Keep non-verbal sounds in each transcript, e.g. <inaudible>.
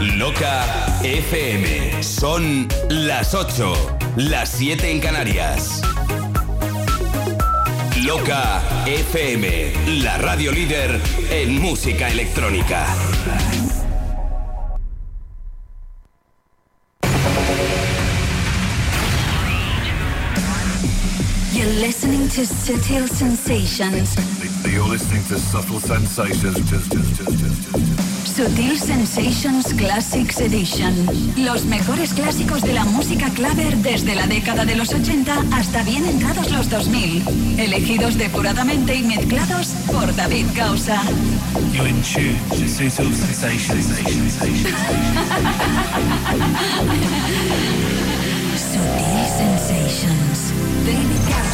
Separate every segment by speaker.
Speaker 1: Loca FM. Son las 8, las 7 en Canarias. Loca FM, la radio líder en música electrónica.
Speaker 2: You're listening to Subtle Sensations.
Speaker 3: You're listening to Subtle Sensations.
Speaker 2: Sutil Sensations Classics Edition. Los mejores clásicos de la música claver desde la década de los 80 hasta bien entrados los 2000. Elegidos depuradamente y mezclados por David Causa.
Speaker 4: Sutil Sensations.
Speaker 2: Sutil Sensations. David Causa,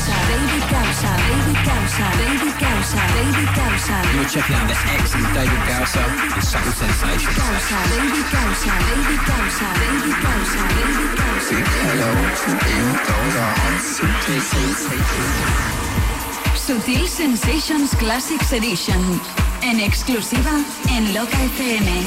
Speaker 2: Causa, David Causa, David Causa, David Causa.
Speaker 5: You're checking out the excellent David Causa with Subtle Sensations.
Speaker 2: Causa, David Causa, David Causa, David Causa, David Causa.
Speaker 6: Hello,
Speaker 2: Sutil Sensations Classics Edition. En exclusiva en Loca FM.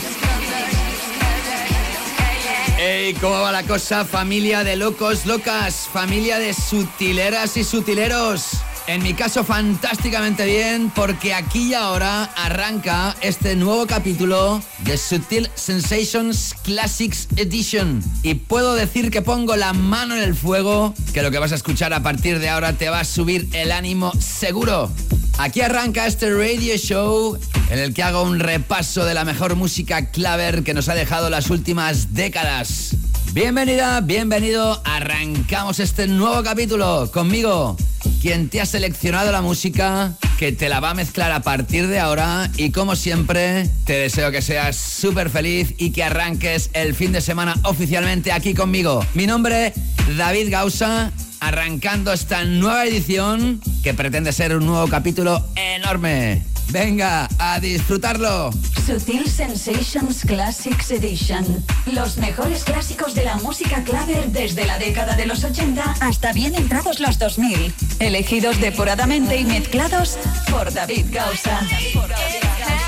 Speaker 7: Hey, ¿cómo va la cosa, familia de locos, locas? Familia de sutileras y sutileros. En mi caso, fantásticamente bien, porque aquí y ahora arranca este nuevo capítulo de Sutil Sensations Classics Edition. Y puedo decir que pongo la mano en el fuego, que lo que vas a escuchar a partir de ahora te va a subir el ánimo seguro. Aquí arranca este radio show en el que hago un repaso de la mejor música claver que nos ha dejado las últimas décadas. Bienvenida, bienvenido, arrancamos este nuevo capítulo conmigo, quien te ha seleccionado la música, que te la va a mezclar a partir de ahora y como siempre te deseo que seas súper feliz y que arranques el fin de semana oficialmente aquí conmigo. Mi nombre, David Gausa, arrancando esta nueva edición que pretende ser un nuevo capítulo enorme. Venga, a disfrutarlo.
Speaker 2: Sutil Sensations Classics Edition. Los mejores clásicos de la música claver desde la década de los 80 hasta bien entrados los 2000. Elegidos depuradamente y mezclados por David Gausa.
Speaker 8: Shows me true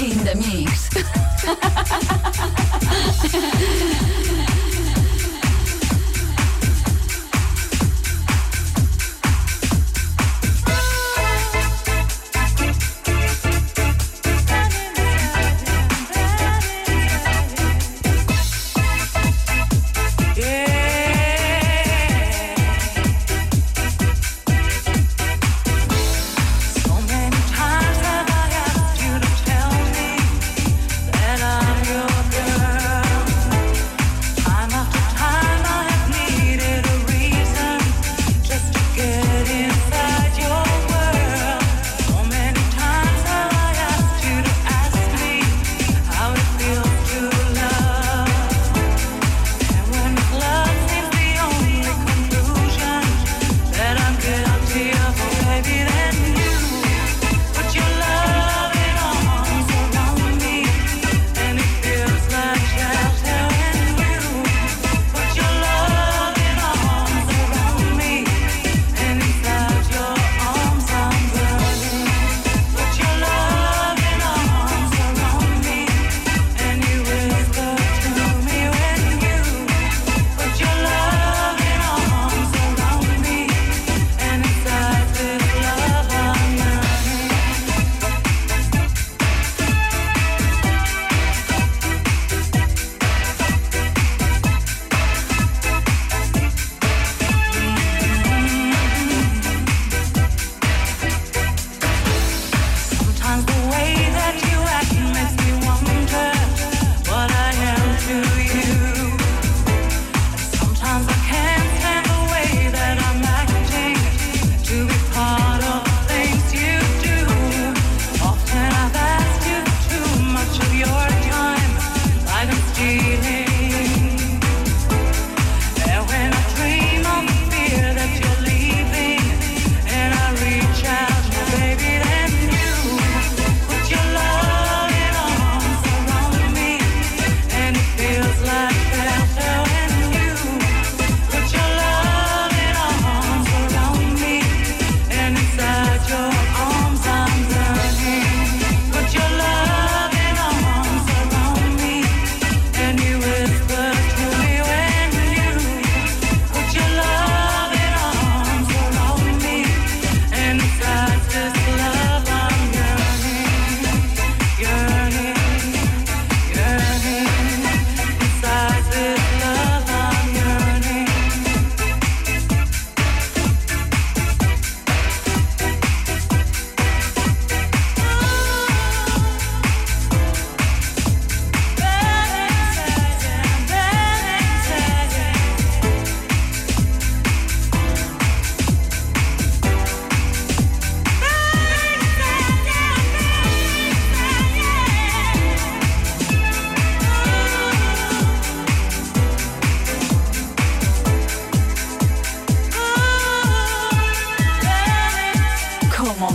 Speaker 8: In the mix.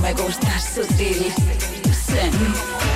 Speaker 2: Me gusta sutil. Sensations.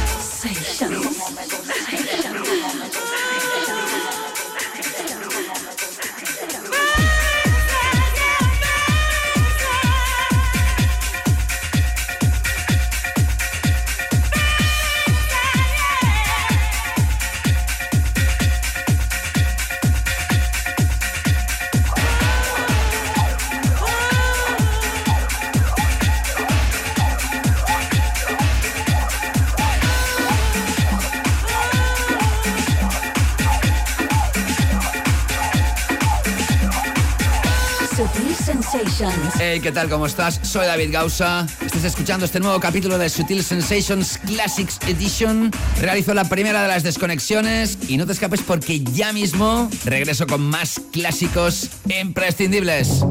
Speaker 7: Hey, ¿qué tal? ¿Cómo estás? Soy David Gausa. Estás escuchando este nuevo capítulo de Sutil Sensations Classics Edition. Realizo la primera de las desconexiones y no te escapes porque ya mismo regreso con más clásicos imprescindibles.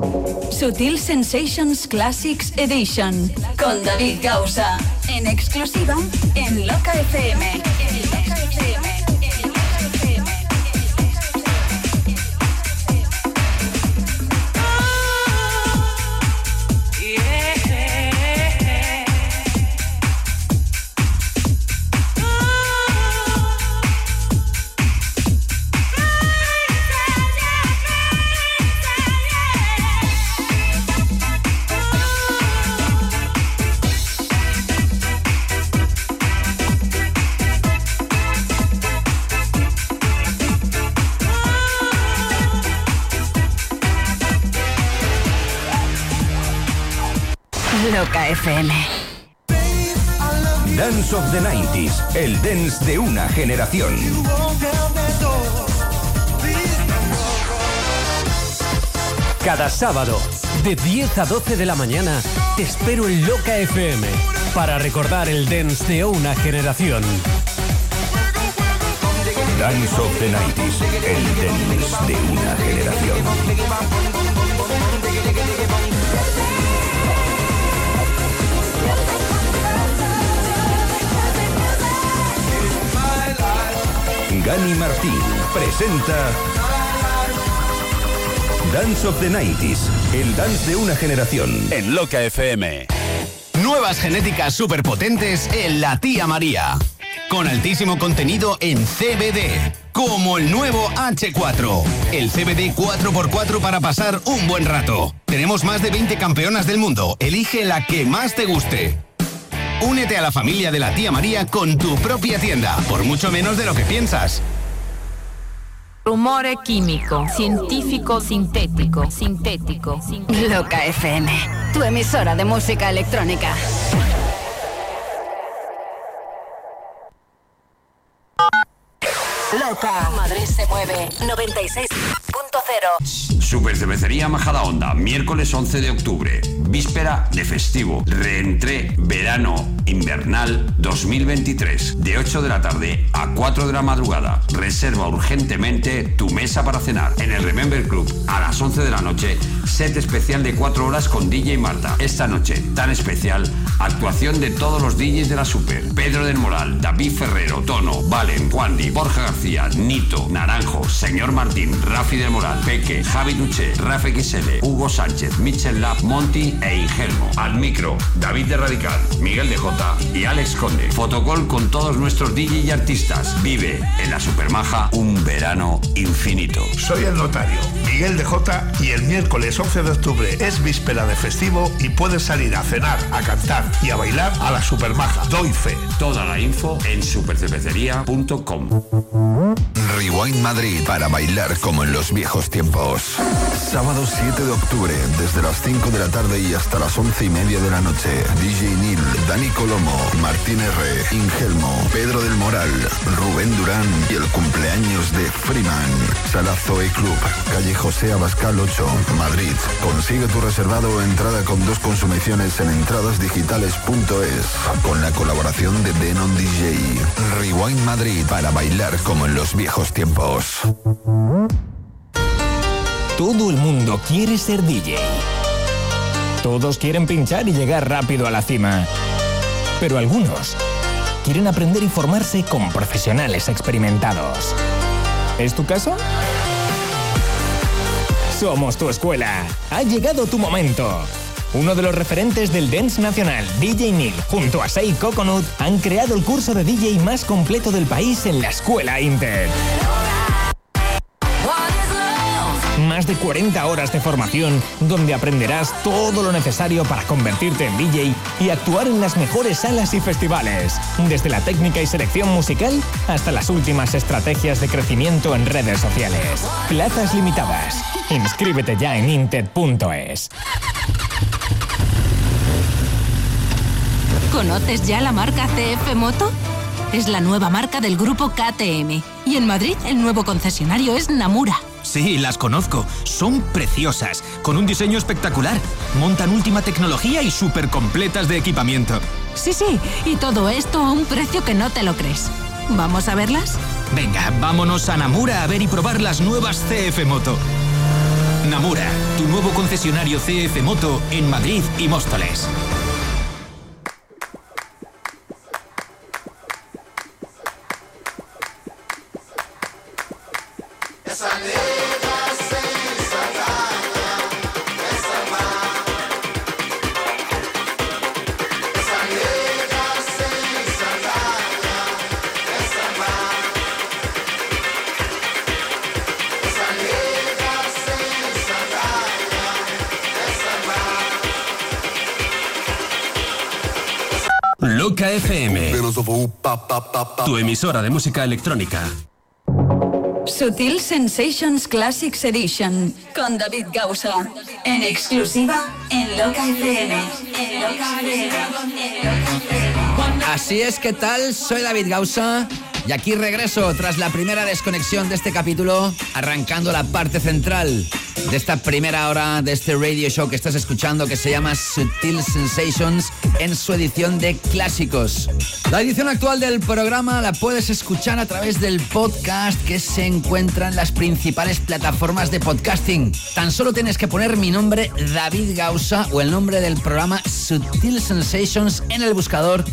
Speaker 2: Sutil Sensations Classics Edition con David Gausa en exclusiva en Loca FM.
Speaker 1: El dance de una generación.
Speaker 4: Cada sábado, de 10 a 12 de la mañana, te espero en Loca FM para recordar el dance de una generación.
Speaker 1: Dance of the 90s, el dance de una generación. Gani Martín presenta Dance of the 90s, el dance de una generación. En Loca FM. Nuevas genéticas superpotentes en la tía María. Con altísimo contenido en CBD. Como el nuevo H4. El CBD 4x4 para pasar un buen rato. Tenemos más de 20 campeonas del mundo. Elige la que más te guste. Únete a la familia de la tía María con tu propia tienda, por mucho menos de lo que piensas.
Speaker 6: Rumore químico, científico, sintético, sintético.
Speaker 2: Loca FM, tu emisora de música electrónica. Loca. Madrid se mueve. 96.0.
Speaker 1: Super Cervecería Majada Onda, miércoles 11 de octubre. Víspera de festivo. Reentré verano invernal 2023. De 8 de la tarde a 4 de la madrugada. Reserva urgentemente tu mesa para cenar. En el Remember Club a las 11 de la noche. Set especial de 4 horas con DJ Marta. Esta noche tan especial. Actuación de todos los DJs de la Super. Pedro del Moral, David Ferrero, Tono, Valen, Juandi, Borja García, Nito, Naranjo, Señor Martín, Rafi del Moral, Peque, Javi Duche, Rafa XL, Hugo Sánchez, Michel Lab, Monty e Ingelmo. Al micro, David de Radical, Miguel de Jota y Alex Conde. Fotocall con todos nuestros DJ y artistas. Vive en la Supermaja un verano infinito.
Speaker 8: Soy el notario, Miguel de Jota, y el miércoles 11 de octubre es víspera de festivo y puedes salir a cenar, a cantar y a bailar a la Supermaja. Doy fe.
Speaker 1: Toda la info en supercervecería.com.
Speaker 3: Rewind Madrid para bailar como en los viejos tiempos. Sábado 7 de octubre, desde las 5 de la tarde y hasta las 11 y media de la noche. DJ Neil, Dani Colomo, Martín R, Ingelmo, Pedro del Moral, Rubén Durán y el cumpleaños de Freeman. Sala Zoe Club, calle José Abascal 8, Madrid. Consigue tu reservado o entrada con dos consumiciones en entradasdigitales.es con la colaboración de Denon DJ. Rewind Madrid para bailar como en los viejos tiempos.
Speaker 9: Todo el mundo quiere ser DJ. Todos quieren pinchar y llegar rápido a la cima. Pero algunos quieren aprender y formarse con profesionales experimentados. ¿Es tu caso? Somos tu escuela. Ha llegado tu momento. uno de los referentes del dance nacional, DJ Neil, junto a Sei Coconut, han creado el curso de DJ más completo del país en la Escuela Inter. Más de 40 horas de formación donde aprenderás todo lo necesario para convertirte en DJ y actuar en las mejores salas y festivales. Desde la técnica y selección musical hasta las últimas estrategias de crecimiento en redes sociales. Plazas limitadas. Inscríbete ya en inted.es.
Speaker 10: ¿Conoces ya la marca CF Moto? Es la nueva marca del grupo KTM. Y en Madrid el nuevo concesionario es Namura.
Speaker 11: Sí, las conozco. Son preciosas, con un diseño espectacular. Montan última tecnología y súper completas de equipamiento.
Speaker 10: Sí, sí, y todo esto a un precio que no te lo crees. ¿Vamos a verlas?
Speaker 11: Venga, vámonos a Namura a ver y probar las nuevas CF Moto. Namura, tu nuevo concesionario CF Moto en Madrid y Móstoles.
Speaker 12: Tu emisora de música electrónica.
Speaker 13: Sutil Sensations Classics Edition con David Gausa. En exclusiva en Loca FM. En Loca FM.
Speaker 7: Así es, ¿qué tal? Soy David Gausa y aquí regreso tras la primera desconexión de este capítulo, arrancando la parte central de esta primera hora de este radio show que estás escuchando que se llama Sutil Sensations en su edición de clásicos. La edición actual del programa la puedes escuchar a través del podcast que se encuentra en las principales plataformas de podcasting. Tan solo tienes que poner mi nombre David Gausa o el nombre del programa Sutil Sensations en el buscador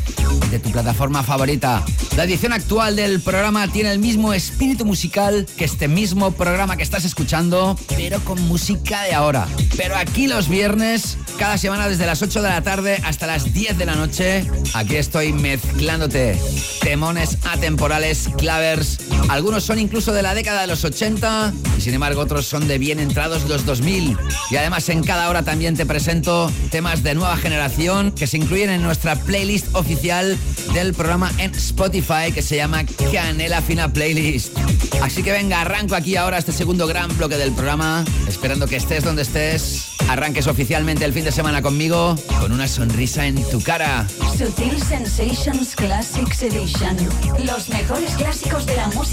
Speaker 7: de tu plataforma favorita. La edición actual del programa tiene el mismo espíritu musical que este mismo programa que estás escuchando, pero con música de ahora. Pero aquí los viernes, cada semana desde las 8 de la tarde hasta las 10 de la noche, aquí estoy mezclándote temones atemporales, clavers. Algunos son incluso de la década de los 80 y sin embargo otros son de bien entrados los 2000. Y además en cada hora también te presento temas de nueva generación que se incluyen en nuestra playlist oficial del programa en Spotify que se llama Canela Fina Playlist. Así que venga, arranco aquí ahora este segundo gran bloque del programa, esperando que estés donde estés, arranques oficialmente el fin de semana conmigo con una sonrisa en tu cara.
Speaker 13: Sutil Sensations Classics Edition. Los mejores clásicos de la música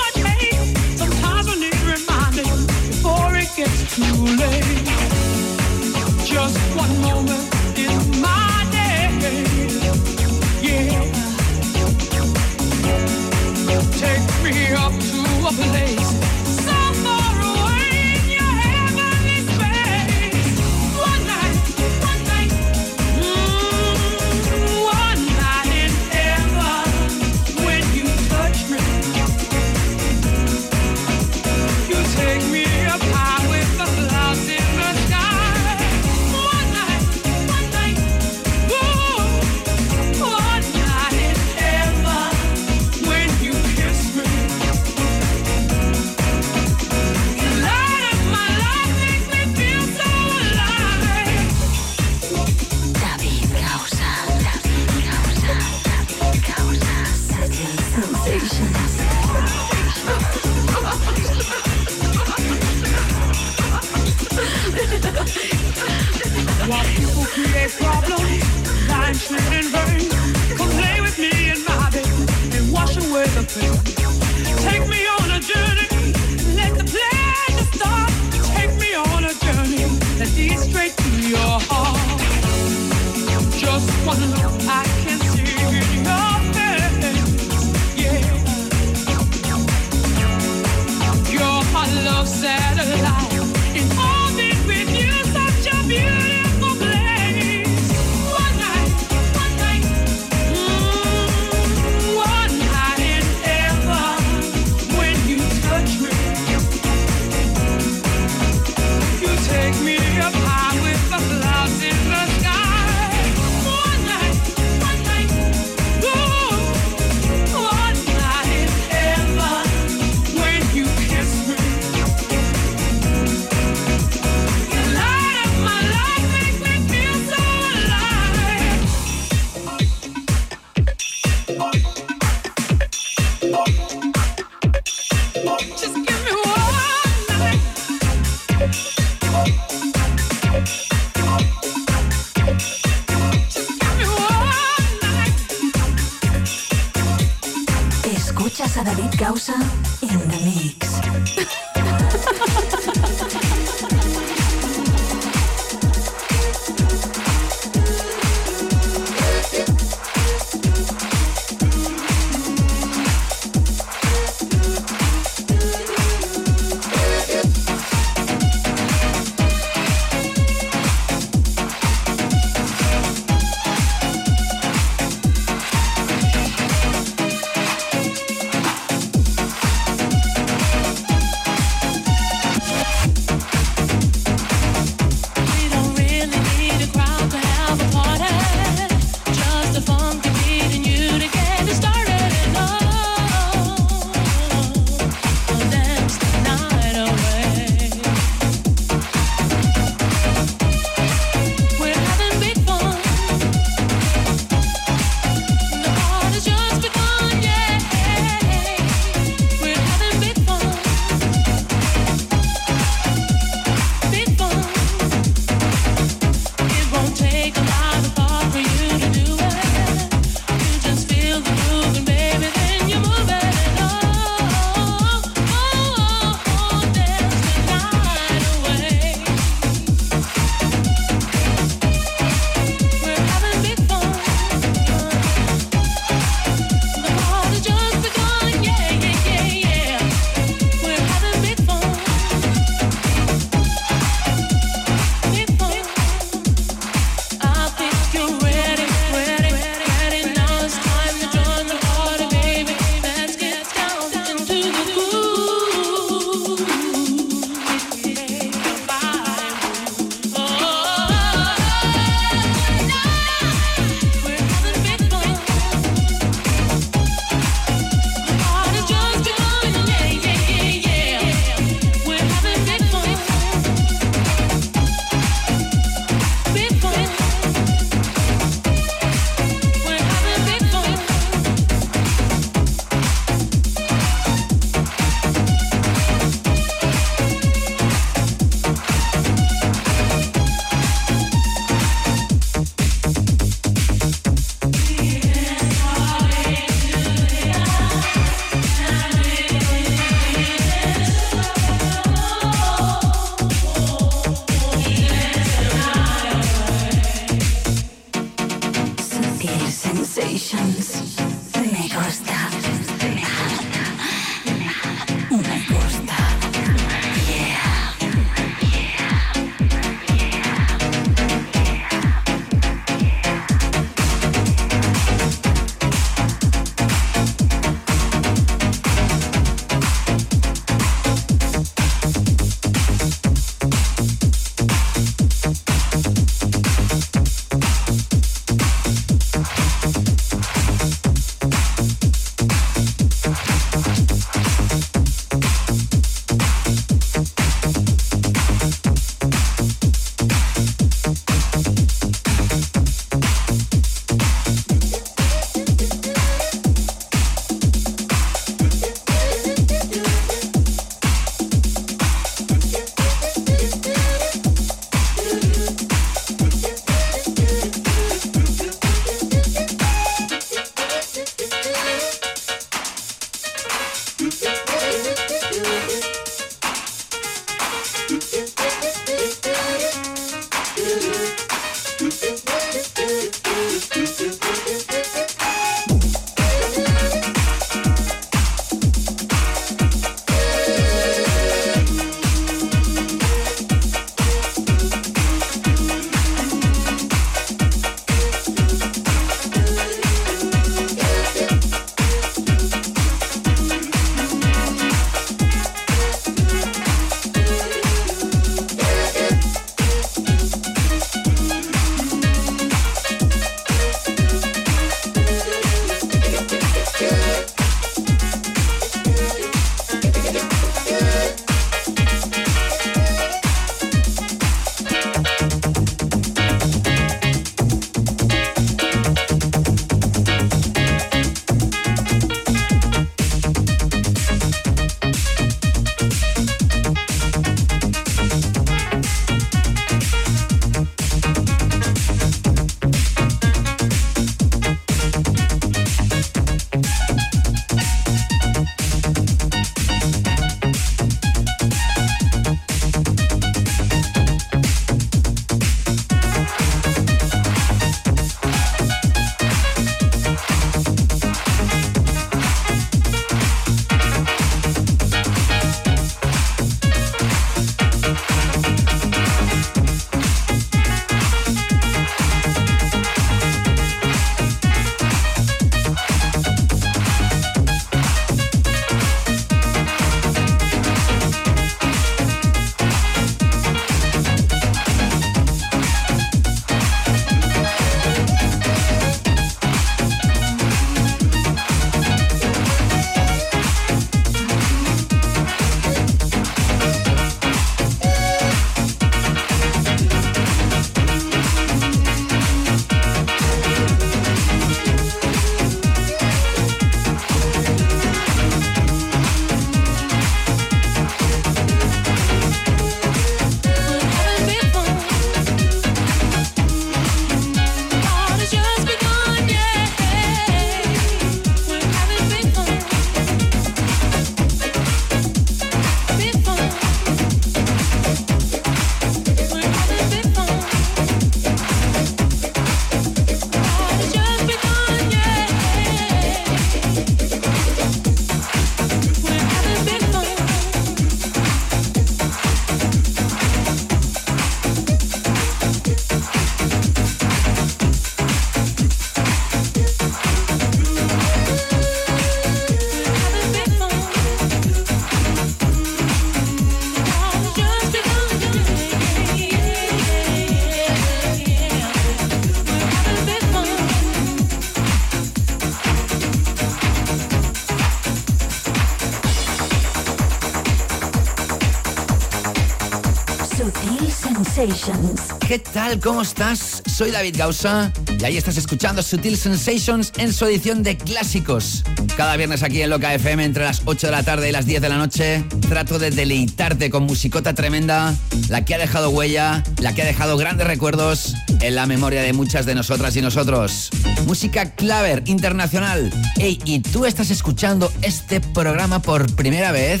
Speaker 2: Sutil Sensations.
Speaker 7: ¿Qué tal? ¿Cómo estás? Soy David Gausa y ahí estás escuchando Sutil Sensations en su edición de clásicos. Cada viernes aquí en Loca FM entre las 8 de la tarde y las 10 de la noche trato de deleitarte con musicota tremenda, la que ha dejado huella, la que ha dejado grandes recuerdos en la memoria de muchas de nosotras y nosotros. Música claver internacional. Hey, ¿y tú estás escuchando este programa por primera vez?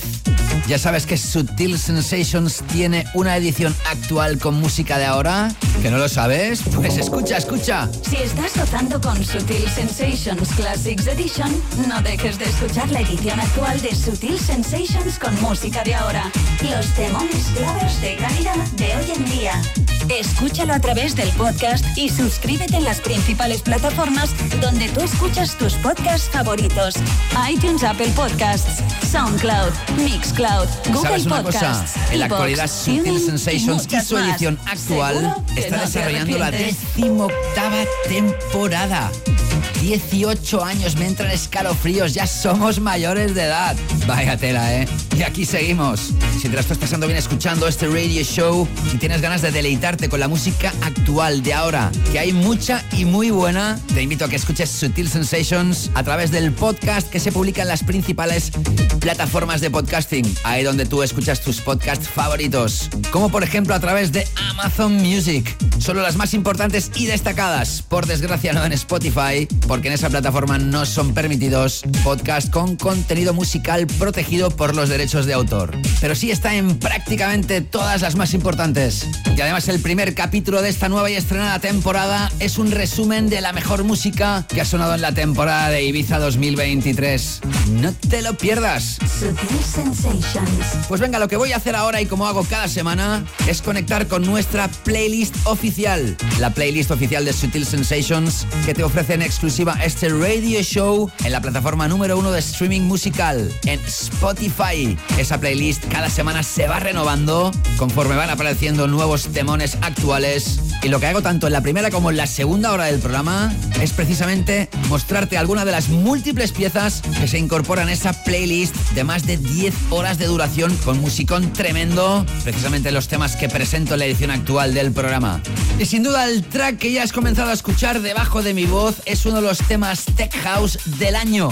Speaker 7: Ya sabes que Sutil Sensations tiene una edición actual con música de ahora. ¿Que no lo sabes? Pues escucha, escucha.
Speaker 2: Si estás gozando con Sutil Sensations Classics Edition, no dejes de escuchar la edición actual de Sutil Sensations con música de ahora. Los temones claves de calidad de hoy en día. Escúchalo a través del podcast y suscríbete en las principales plataformas donde tú escuchas tus podcasts favoritos. iTunes, Apple Podcasts, SoundCloud, Mixcloud, Google
Speaker 7: ¿Sabes una
Speaker 2: Podcasts.
Speaker 7: cosa? En la actualidad, Sutil Sensations y su edición actual está
Speaker 2: no
Speaker 7: desarrollando la decimoctava temporada. 18 años me entran escalofríos, ya somos mayores de edad. Vaya tela, ¿eh? Y aquí seguimos. Si te la estás pasando bien escuchando este radio show y tienes ganas de deleitarte con la música actual de ahora, que hay mucha y muy buena, te invito a que escuches Sutil Sensations a través del podcast que se publica en las principales plataformas de podcasting, ahí donde tú escuchas tus podcasts favoritos, como por ejemplo a través de Amazon Music. Solo las más importantes y destacadas, por desgracia no en Spotify, porque en esa plataforma no son permitidos podcasts con contenido musical protegido por los derechos de autor. Pero sí está en prácticamente todas las más importantes. Y además el primer capítulo de esta nueva y estrenada temporada es un resumen de la mejor música que ha sonado en la temporada de Ibiza 2023. No te lo pierdas. Pues venga, lo que voy a hacer ahora y como hago cada semana es conectar con nuestra playlist oficial. La playlist oficial de Sutil Sensations que te ofrece en exclusiva este radio show en la plataforma número uno de streaming musical, en Spotify. Esa playlist cada semana se va renovando conforme van apareciendo nuevos temones actuales. Y lo que hago tanto en la primera como en la segunda hora del programa es precisamente mostrarte alguna de las múltiples piezas que se incorporan a esa playlist de más de 10 horas de duración con musicón tremendo, precisamente los temas que presento en la edición actual del programa. Y sin duda el track que ya has comenzado a escuchar debajo de mi voz es uno de los temas tech house del año.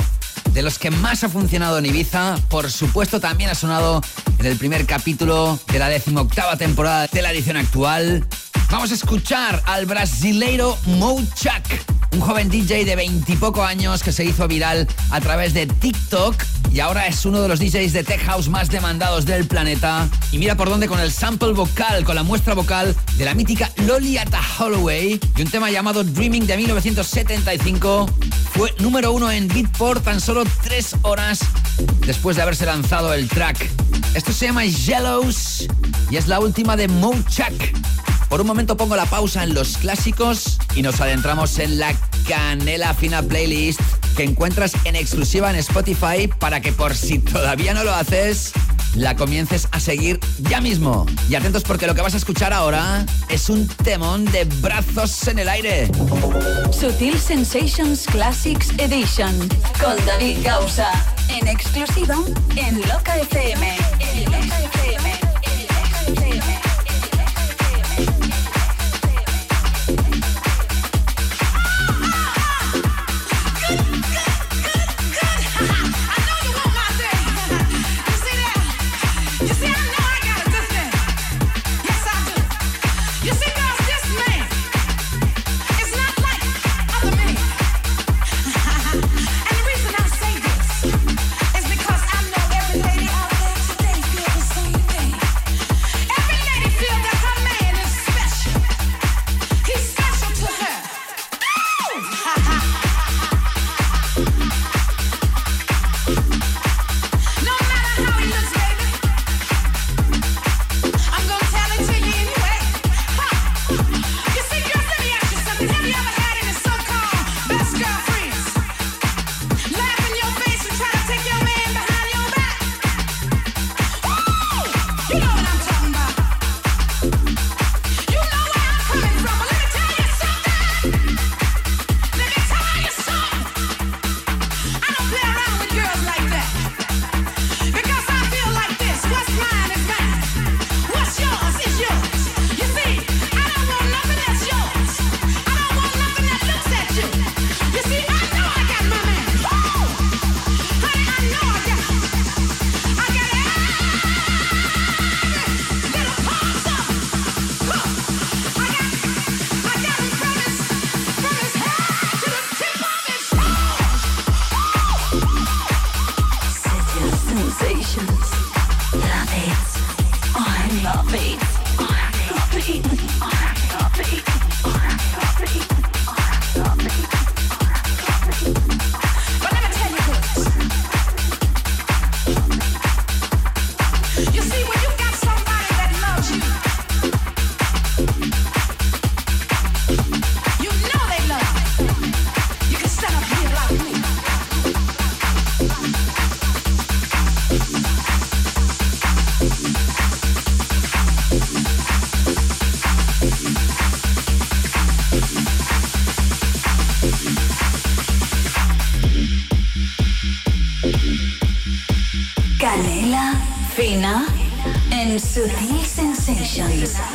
Speaker 7: De los que más ha funcionado en Ibiza, por supuesto también ha sonado en el primer capítulo de la decimoctava temporada de la edición actual. Vamos a escuchar al brasileiro Mouchak, un joven DJ de veintipoco años que se hizo viral a través de TikTok y ahora es uno de los DJs de Tech House más demandados del planeta. Y mira por dónde con el sample vocal, con la muestra vocal de la mítica Loliata Holloway y un tema llamado Dreaming de 1975. Fue número uno en Beatport tan solo tres horas después de haberse lanzado el track. Esto se llama Yellows y es la última de Mouchak. Por un momento pongo la pausa en los clásicos y nos adentramos en la canela fina playlist que encuentras en exclusiva en Spotify para que por si todavía no lo haces, la comiences a seguir ya mismo. Y atentos porque lo que vas a escuchar ahora es un temón de brazos en el aire.
Speaker 2: Sutil Sensations Classics Edition con David Gausa. En exclusiva en Loca FM. En Loca FM.
Speaker 13: And Sutil Sensations.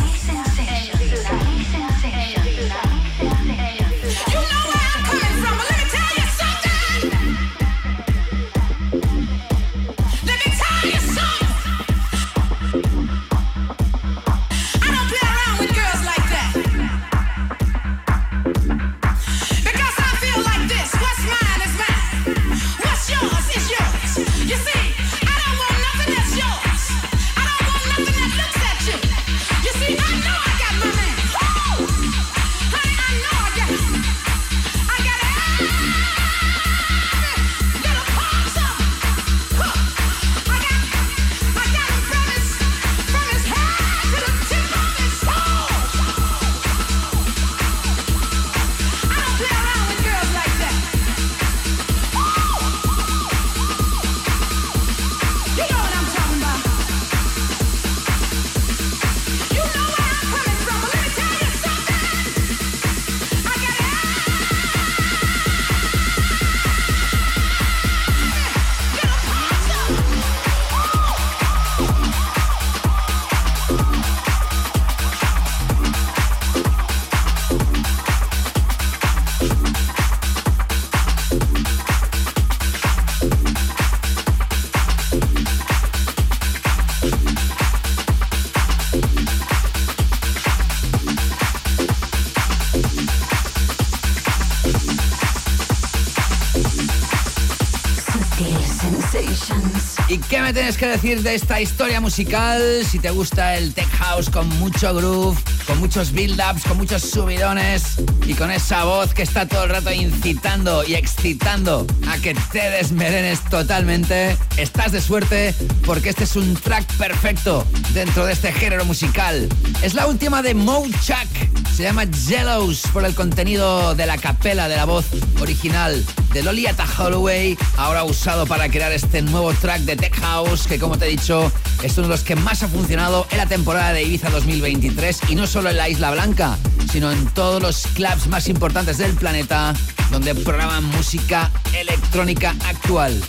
Speaker 7: Tienes que decir de esta historia musical? Si te gusta el tech house con mucho groove, con muchos build-ups, con muchos subidones y con esa voz que está todo el rato incitando y excitando a que te desmerenes totalmente, estás de suerte porque este es un track perfecto dentro de este género musical. Es la última de Mo Chuck. Se llama Jellos por el contenido de la capela de la voz original de Loliata Holloway, ahora usado para crear este nuevo track de Tech House, que como te he dicho, es uno de los que más ha funcionado en la temporada de Ibiza 2023 y no solo en la Isla Blanca, sino en todos los clubs más importantes del planeta donde programan música electrónica actual.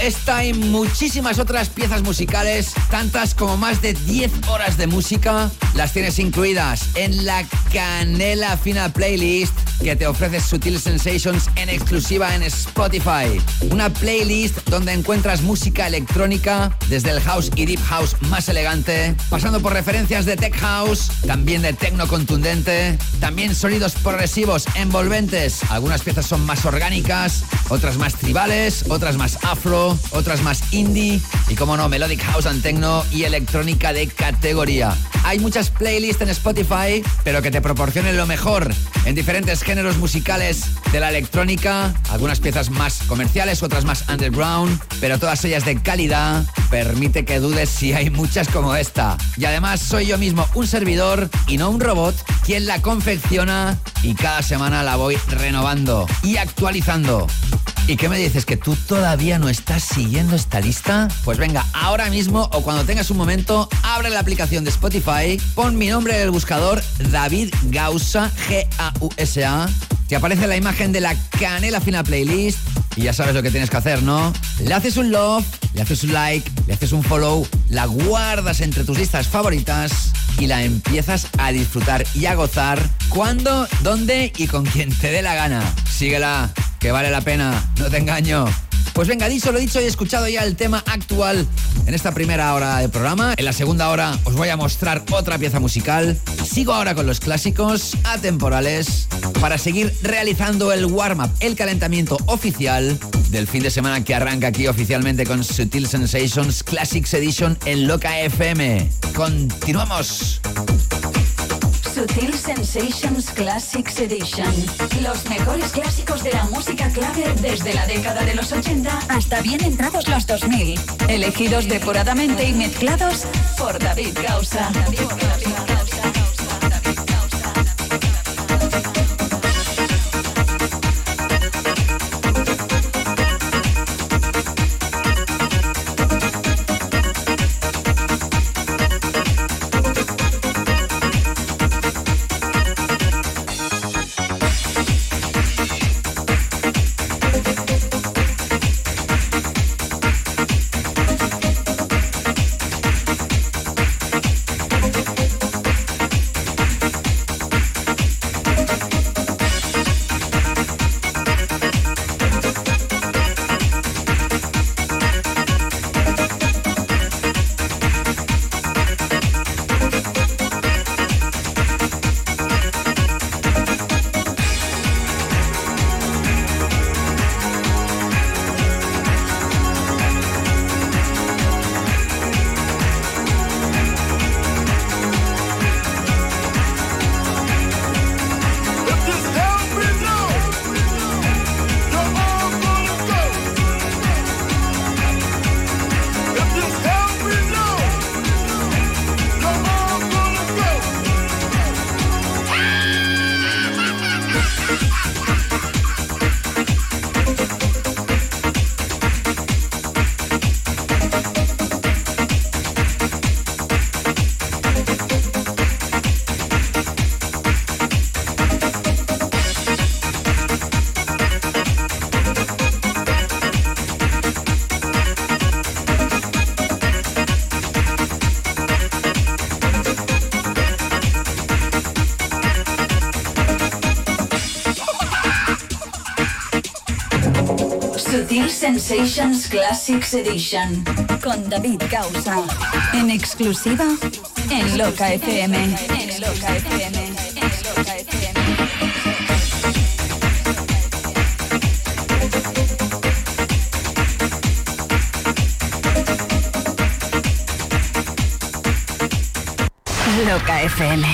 Speaker 7: Esta y muchísimas otras piezas musicales, tantas como más de 10 horas de música, las tienes incluidas en la Canela Fina Playlist que te ofrece Sutil Sensations en exclusiva en Spotify. Una playlist donde encuentras música electrónica desde el house y deep house más elegante, pasando por referencias de tech house, también de techno contundente, también sonidos progresivos envolventes. Algunas piezas son más orgánicas, otras más tribales, otras más afro, otras más indie y como no, melodic house and techno y electrónica de categoría. Hay muchas playlists en Spotify, pero que te proporcionen lo mejor en diferentes géneros musicales de la electrónica, algunas piezas más comerciales, otras más underground, pero todas ellas de calidad. Permite que dudes si hay muchas como esta. Y además soy yo mismo un servidor y no un robot quien la confecciona y cada semana la voy renovando y actualizando. ¿Y qué me dices? ¿Que tú todavía no estás siguiendo esta lista? Pues venga, ahora mismo o cuando tengas un momento, abre la aplicación de Spotify, pon mi nombre en el buscador, David Gausa, G-A-U-S-A. Te aparece la imagen de la Canela Fina Playlist y ya sabes lo que tienes que hacer, ¿no? Le haces un love, le haces un like, le haces un follow, la guardas entre tus listas favoritas y la empiezas a disfrutar y a gozar cuando, dónde y con quien te dé la gana. Síguela, que vale la pena, no te engaño. Pues venga, dicho lo dicho, he escuchado ya el tema actual en esta primera hora de programa. En la segunda hora os voy a mostrar otra pieza musical. Sigo ahora con los clásicos atemporales para seguir realizando el warm-up, el calentamiento oficial del fin de semana que arranca aquí oficialmente con Sutil Sensations Classics Edition en Loca FM. Continuamos.
Speaker 2: Sutil Sensations Classics Edition. Los mejores clásicos de la música clave desde la década de los 80 hasta bien entrados los 2000. Elegidos depuradamente y mezclados por David Gausa. Sutil Sensations Classics Edition con David Causa. En exclusiva en Loca FM. En Loca FM. En Loca FM. Loca FM.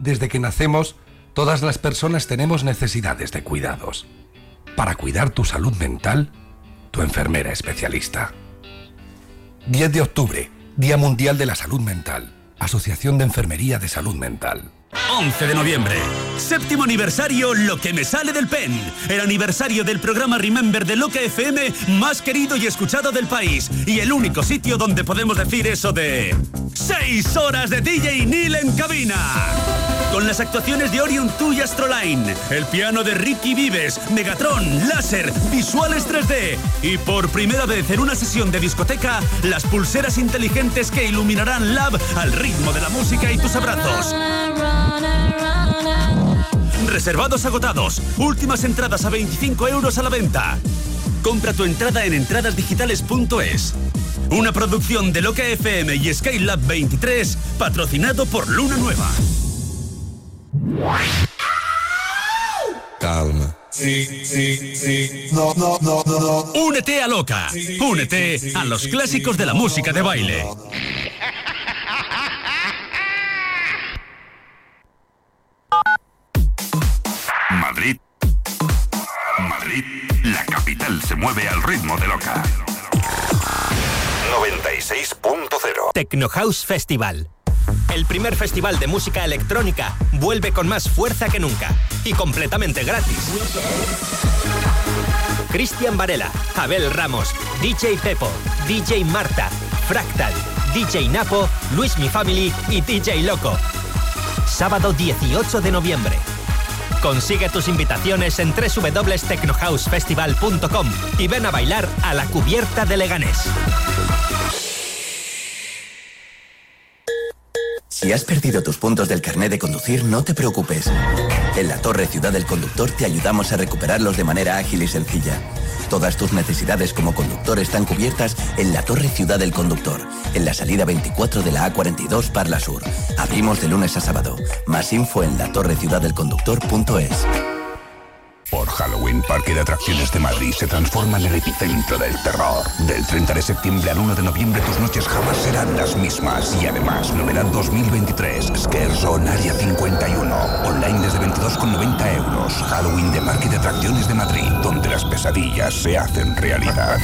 Speaker 14: Desde que nacemos, todas las personas tenemos necesidades de cuidados. Para cuidar tu salud mental, tu enfermera especialista. 10 de octubre, Día Mundial de la Salud Mental. Asociación de Enfermería de Salud Mental.
Speaker 12: 11 de noviembre. Séptimo aniversario Lo que me sale del pen. El aniversario del programa Remember de Loca FM más querido y escuchado del país. Y el único sitio donde podemos decir eso de... ¡Seis horas de DJ Neil en cabina! Con las actuaciones de Orion 2 y Astroline, el piano de Ricky Vives, Megatron, láser, visuales 3D y por primera vez en una sesión de discoteca, las pulseras inteligentes que iluminarán Lab al ritmo de la música y tus abrazos. Reservados agotados. Últimas entradas a 25 euros a la venta. Compra tu entrada en entradasdigitales.es. Una producción de Loca FM y Skylab 23, patrocinado por Luna Nueva.
Speaker 15: Calma.
Speaker 12: Sí, sí, sí. No, no, no, no, no. Únete a Loca. Únete a los clásicos de la música de baile.
Speaker 1: Madrid. Madrid, la capital se mueve al ritmo de Loca. 96.0
Speaker 16: Techno House Festival. El primer festival de música electrónica vuelve con más fuerza que nunca y completamente gratis. Cristian Varela, Abel Ramos, DJ Pepo, DJ Marta, Fractal, DJ Napo, Luis Mi Family y DJ Loco. Sábado 18 de noviembre. Consigue tus invitaciones en www.technohousefestival.com y ven a bailar a la cubierta de Leganés.
Speaker 15: Si has perdido tus puntos del carnet de conducir, no te preocupes. En la Torre Ciudad del Conductor te ayudamos a recuperarlos de manera ágil y sencilla. Todas tus necesidades como conductor están cubiertas en la Torre Ciudad del Conductor, en la salida 24 de la A42 Parla Sur. Abrimos de lunes a sábado. Más info en latorreciudadelconductor.es.
Speaker 17: Por Halloween, Parque de Atracciones de Madrid se transforma en el epicentro del terror. Del 30 de septiembre al 1 de noviembre tus noches jamás serán las mismas. Y además, novedad 2023, Scare Zone Área 51. Online desde 22,90 euros. Halloween de Parque de Atracciones de Madrid, donde las pesadillas se hacen realidad.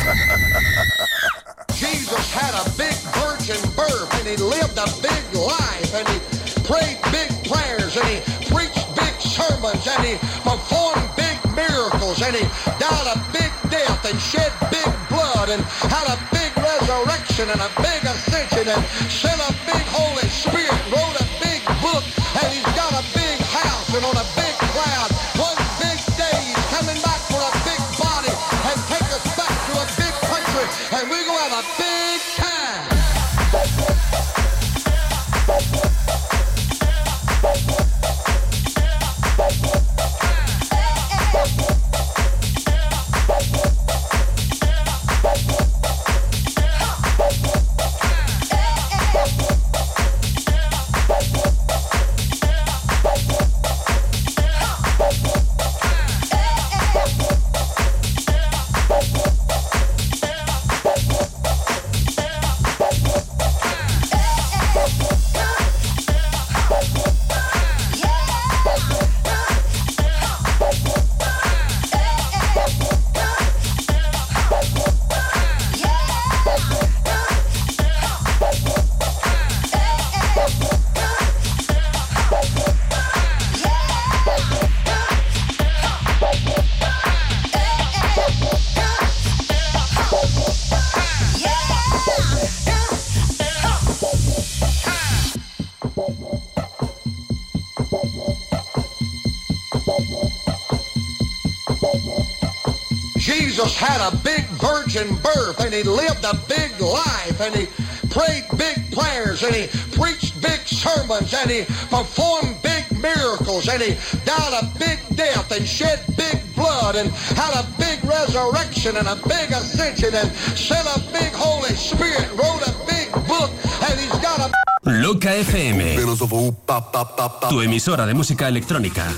Speaker 18: Jesus had a big virgin birth and he lived a big life and he prayed big prayers and he preached big sermons and he performed miracles and he died a big death and shed big blood and had a big resurrection and a big ascension and sent a big virgin and he lived a big life and he prayed big prayers and he preached big sermons and he performed big miracles and he died a big death and shed big blood and had a big resurrection and a big ascension and sent a big Holy Spirit, wrote a big book and he's got a
Speaker 12: Loca FM. Tu emisora de música electrónica.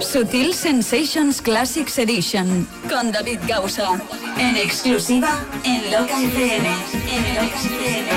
Speaker 2: Sutil Sensations Classics Edition con David Gausa. En exclusiva en Loca FM. En Loca FM.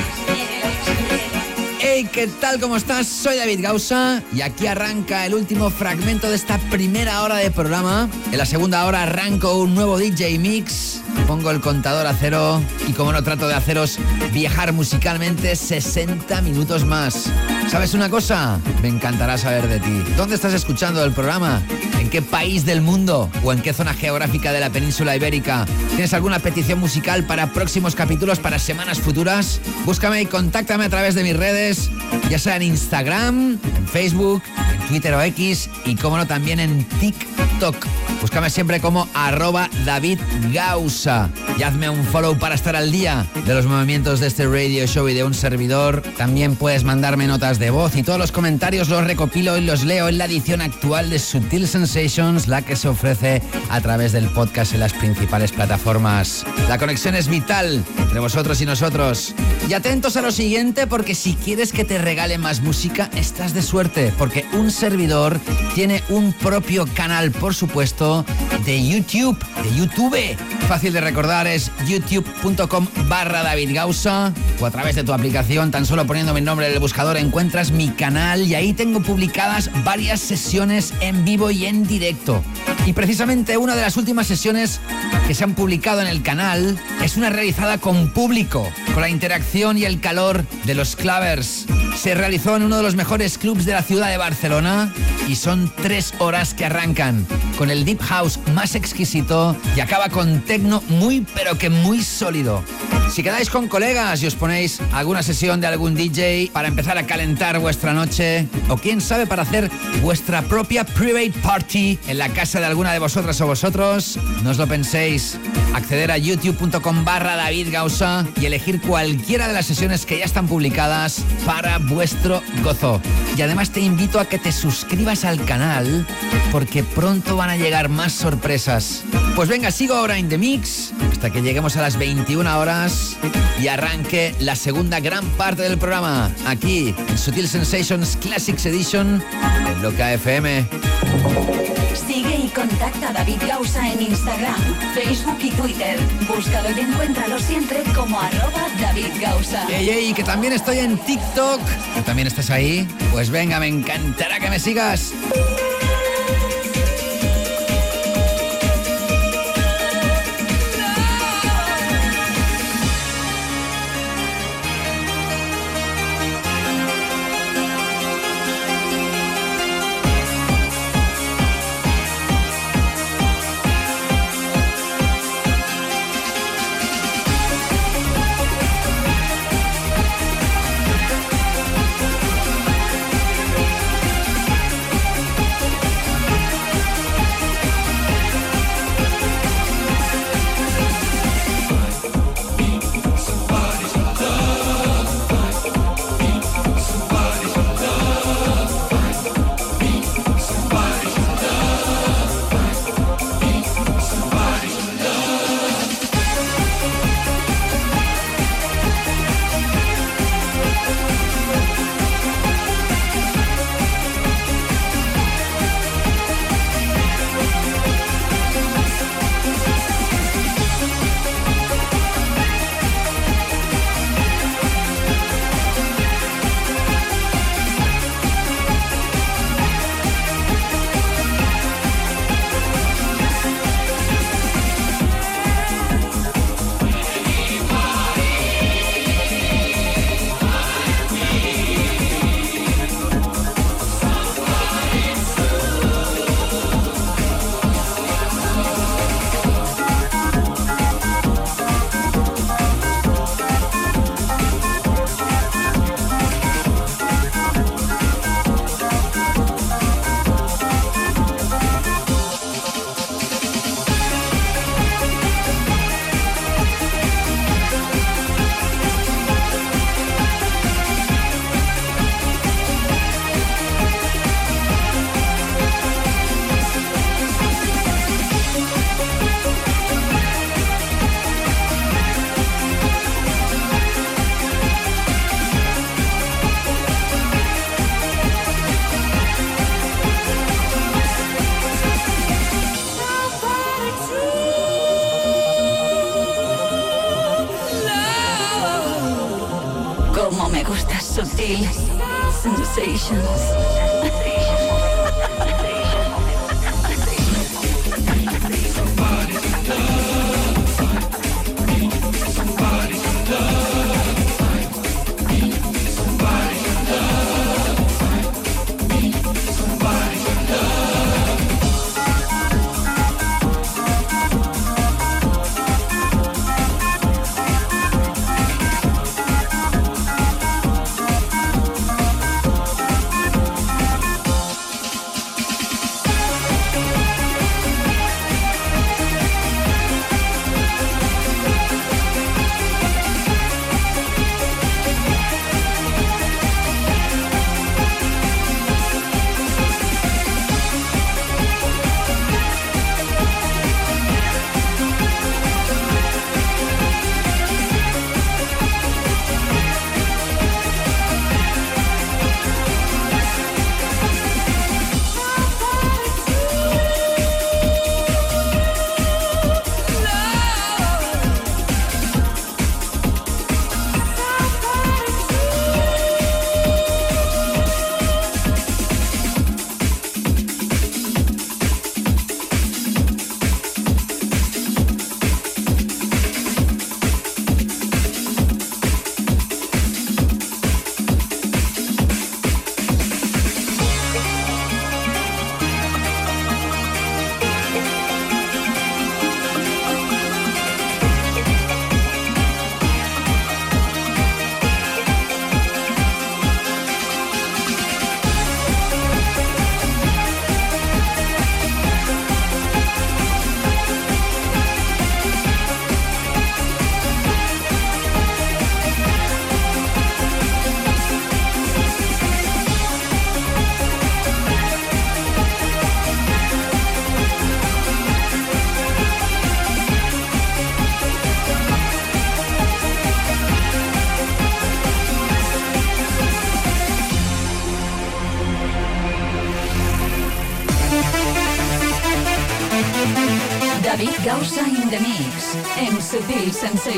Speaker 7: Hey, ¿qué tal? ¿Cómo estás? Soy David Gausa y aquí arranca el último fragmento de esta primera hora de programa. En la segunda hora arranco un nuevo DJ Mix. Pongo el contador a cero y como no trato de haceros viajar musicalmente 60 minutos más. ¿Sabes una cosa? Me encantará saber de ti. ¿Dónde estás escuchando el programa? ¿En qué país del mundo? ¿O en qué zona geográfica de la península ibérica? ¿Tienes alguna petición musical para próximos capítulos, para semanas futuras? Búscame y contáctame a través de mis redes, ya sea en Instagram, en Facebook, en Twitter o X y como no también en TikTok. Búscame siempre como arroba David Gausa y hazme un follow para estar al día de los movimientos de este radio show y de un servidor. También puedes mandarme notas de voz y todos los comentarios los recopilo y los leo en la edición actual de Sutil Sensations, la que se ofrece a través del podcast en las principales plataformas. La conexión es vital entre vosotros y nosotros. Y atentos a lo siguiente porque si quieres que te regale más música, estás de suerte porque un servidor tiene un propio canal, por supuesto, de YouTube, de YouTube. Fácil de recordar es youtube.com barra David Gausa o a través de tu aplicación, tan solo poniendo mi nombre en el buscador encuentras mi canal y ahí tengo publicadas varias sesiones en vivo y en directo. Y precisamente una de las últimas sesiones que se han publicado en el canal es una realizada con público, con la interacción y el calor de los clavers. Se realizó en uno de los mejores clubs de la ciudad de Barcelona y son tres horas que arrancan con el Deep House más exquisito y acaba con tecno muy pero que muy sólido. Si quedáis con colegas y os ponéis alguna sesión de algún DJ para empezar a calentar vuestra noche, o quién sabe para hacer vuestra propia private party en la casa de alguna de vosotras o vosotros, no os lo penséis. Acceder a youtube.com barra David Gausa y elegir cualquiera de las sesiones que ya están publicadas para vuestro gozo. Y además te invito a que te suscribas al canal porque pronto van a llegar más sorpresas. Pues venga, sigo ahora en The Mix hasta que lleguemos a las 21 horas y arranque la segunda gran parte del programa aquí en Sutil Sensations Classics Edition en Loca FM.
Speaker 2: Sigue y contacta a David Gausa en Instagram, Facebook y Twitter. Búscalo y encuéntralo siempre como arroba David Gausa.
Speaker 7: Ey, ey, que también estoy en TikTok. ¿Tú también estás ahí? Pues venga, me encantará que me sigas.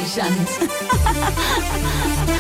Speaker 2: Sutil <laughs>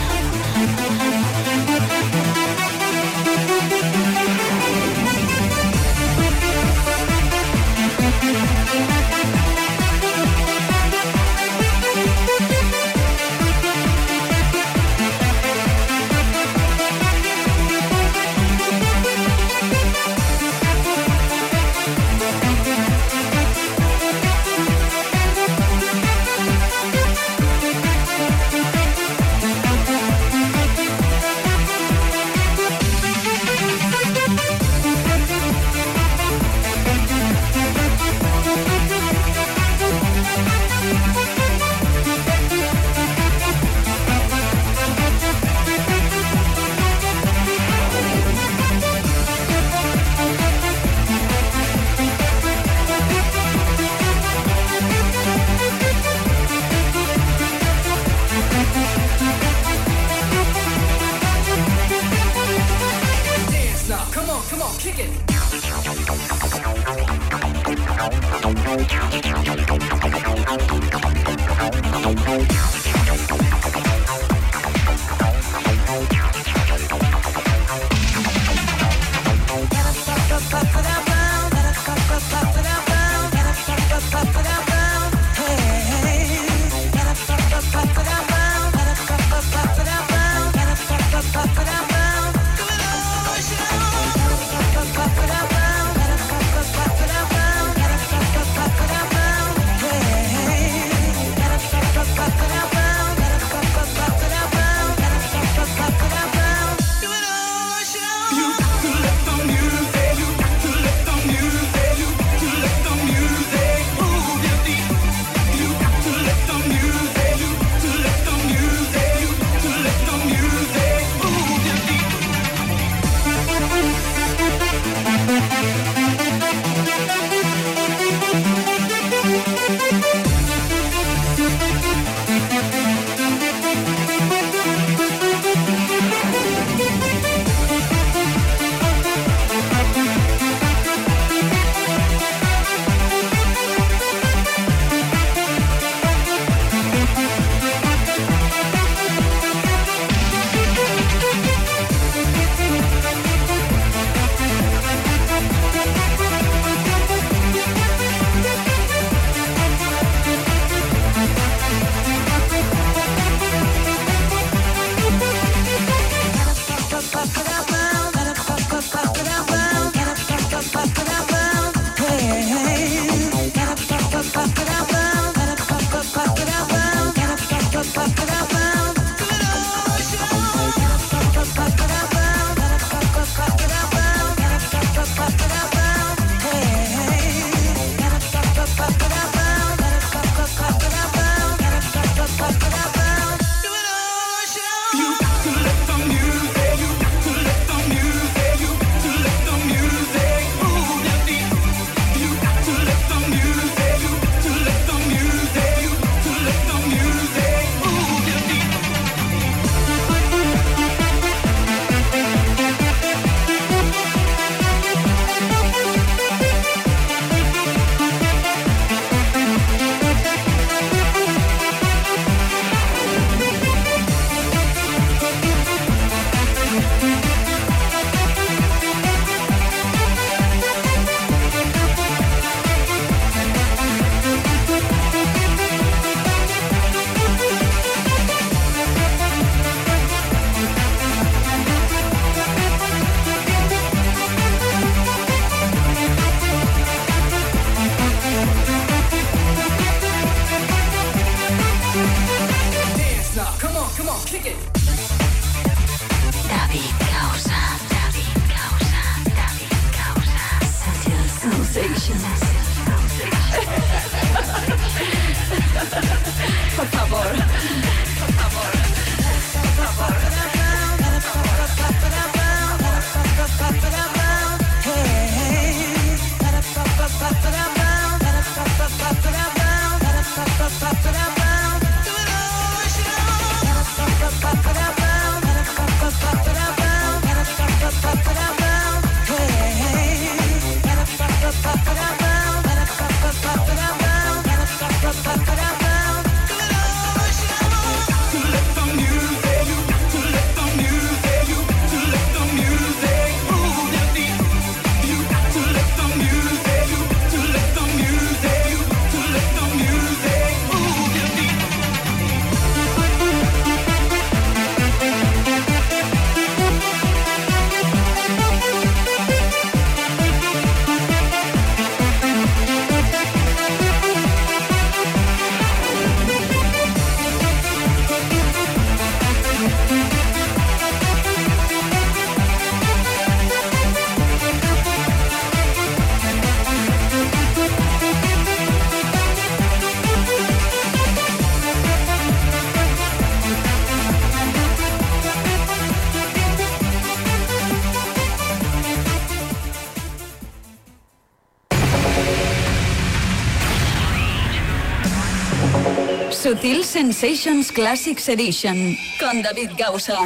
Speaker 2: Sensations Classics Edition con David Gausa.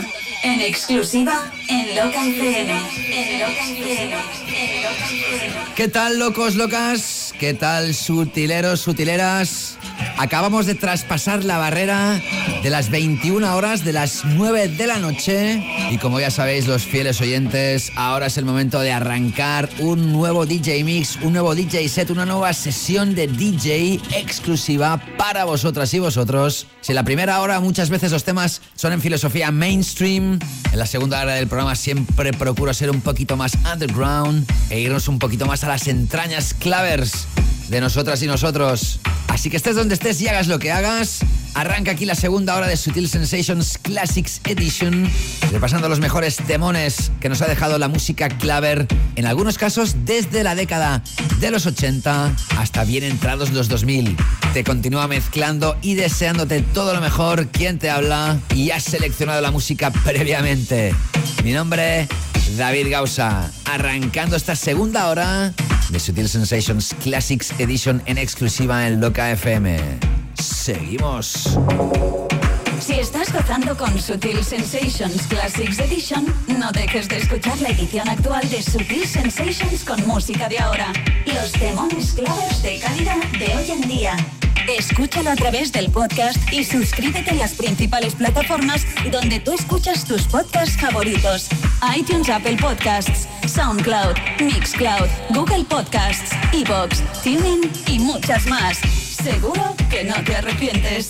Speaker 2: En exclusiva en Loca FM. En.
Speaker 7: ¿Qué tal, locos, locas? ¿Qué tal, sutileros, sutileras? Acabamos de traspasar la barrera de las 21 horas de las 9 de la noche y como ya sabéis los fieles oyentes, ahora es el momento de arrancar un nuevo DJ mix, un nuevo DJ set, una nueva sesión de DJ exclusiva para vosotras y vosotros. Si en la primera hora muchas veces los temas son en filosofía mainstream, en la segunda hora del programa siempre procuro ser un poquito más underground e irnos un poquito más a las entrañas clavers de nosotras y nosotros. Así que estés donde estés y hagas lo que hagas. Arranca aquí la segunda hora de Sutil Sensations Classics Edition, repasando los mejores demones que nos ha dejado la música claver, en algunos casos desde la década de los 80 hasta bien entrados los 2000. Te continúa mezclando y deseándote todo lo mejor quien te habla y has seleccionado la música previamente. Mi nombre, David Gausa, arrancando esta segunda hora de Sutil Sensations Classics Edition en exclusiva en Loca FM. Seguimos.
Speaker 2: Si estás gozando con Sutil Sensations Classics Edition, no dejes de escuchar la edición actual de Sutil Sensations con música de ahora. Los demones claves de calidad de hoy en día. Escúchalo a través del podcast y suscríbete en las principales plataformas donde tú escuchas tus podcasts favoritos. iTunes, Apple Podcasts, SoundCloud, Mixcloud, Google Podcasts, Evox, TuneIn y muchas más. Seguro que no te arrepientes.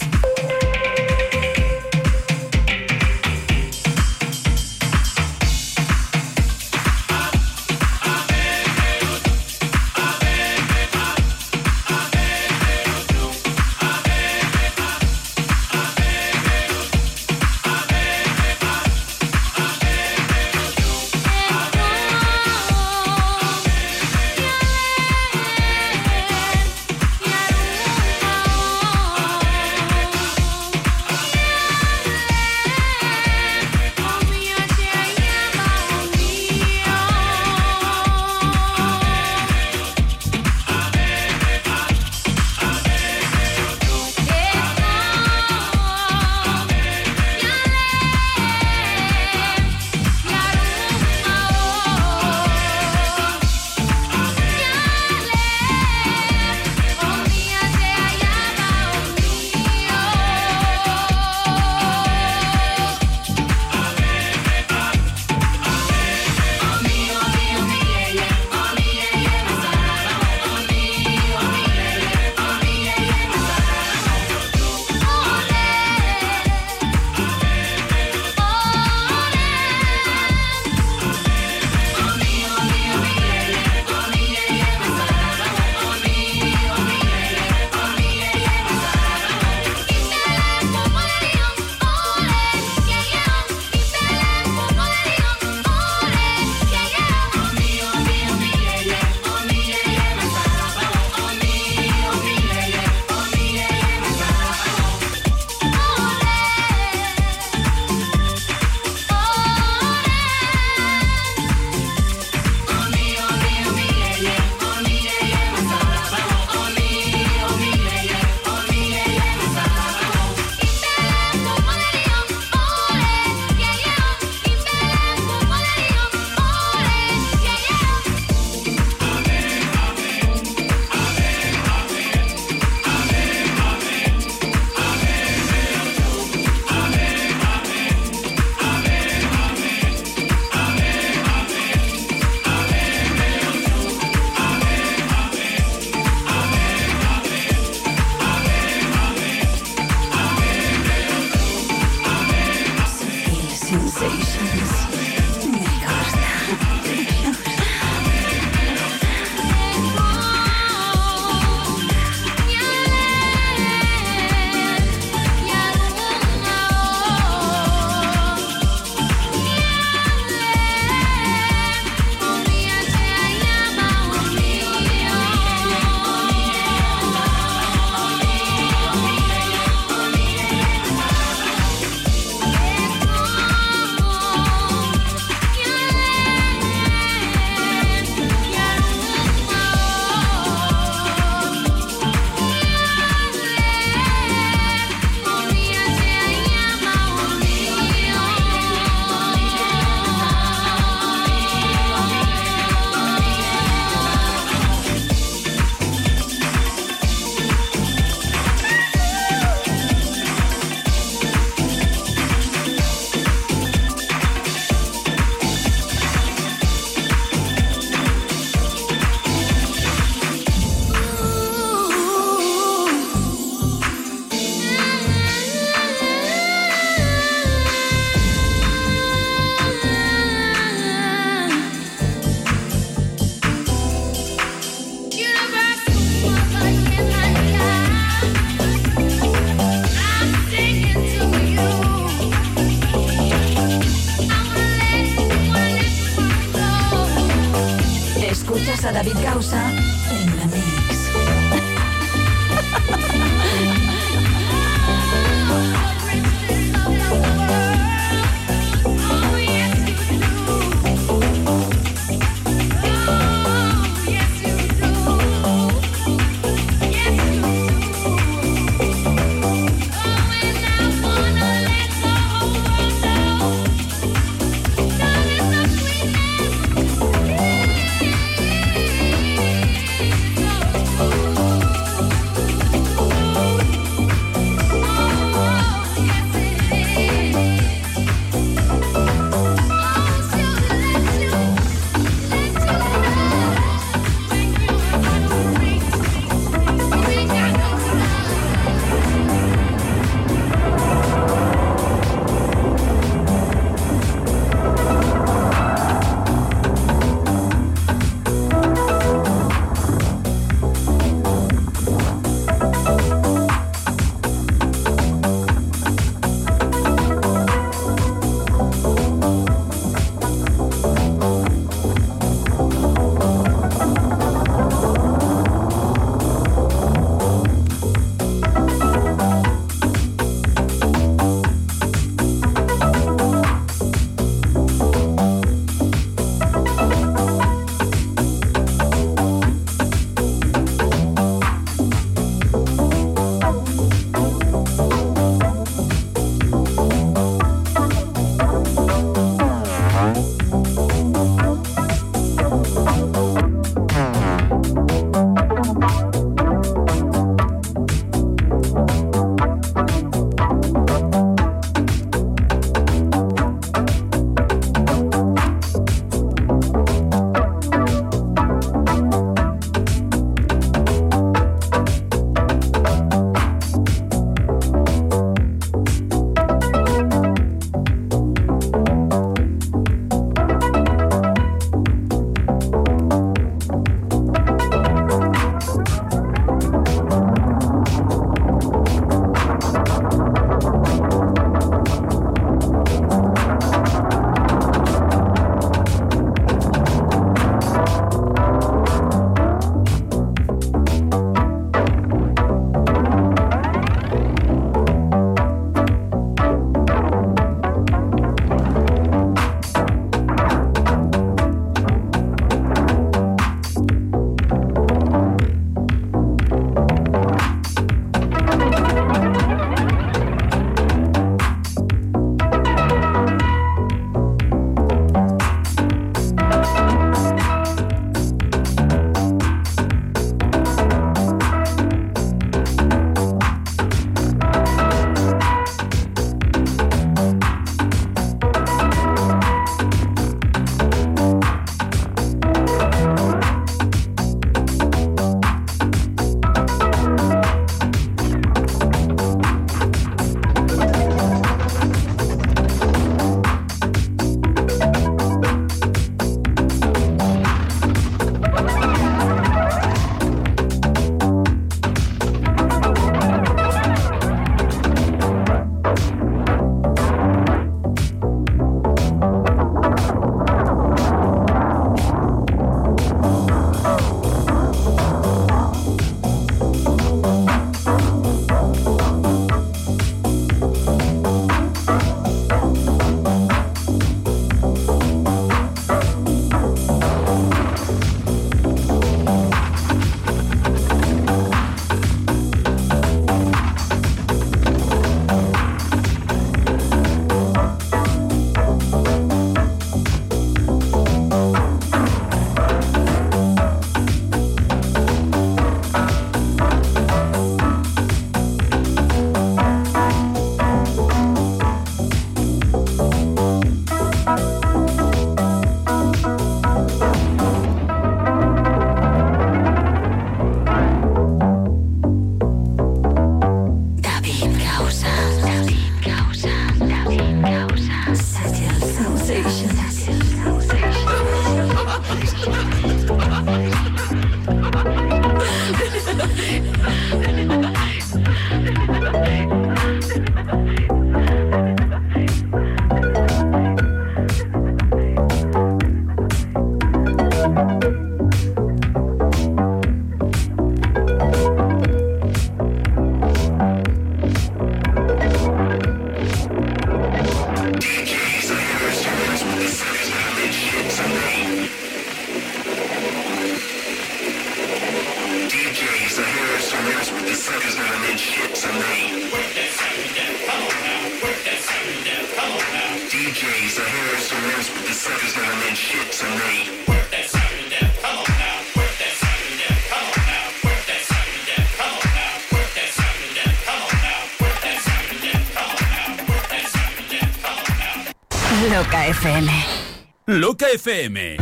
Speaker 2: FM.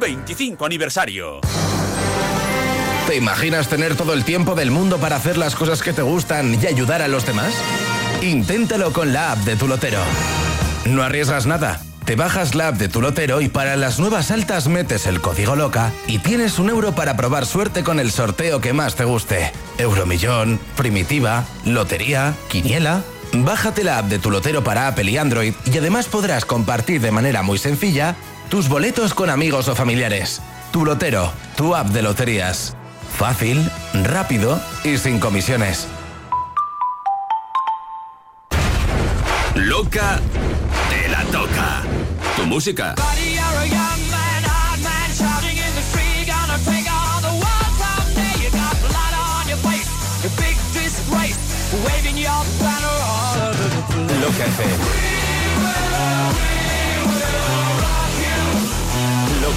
Speaker 12: 25 aniversario.
Speaker 19: ¿Te imaginas tener todo el tiempo del mundo para hacer las cosas que te gustan y ayudar a los demás? Inténtalo con la app de tu lotero. No arriesgas nada. Te bajas la app de tu lotero y para las nuevas altas metes el código loca y tienes un euro para probar suerte con el sorteo que más te guste. Euromillón, primitiva, lotería, quiniela. Bájate la app de tu lotero para Apple y Android y además podrás compartir de manera muy sencilla tus boletos con amigos o familiares. Tu lotero, tu app de loterías. Fácil, rápido y sin comisiones.
Speaker 12: Loca te la toca. Tu música.
Speaker 19: Loca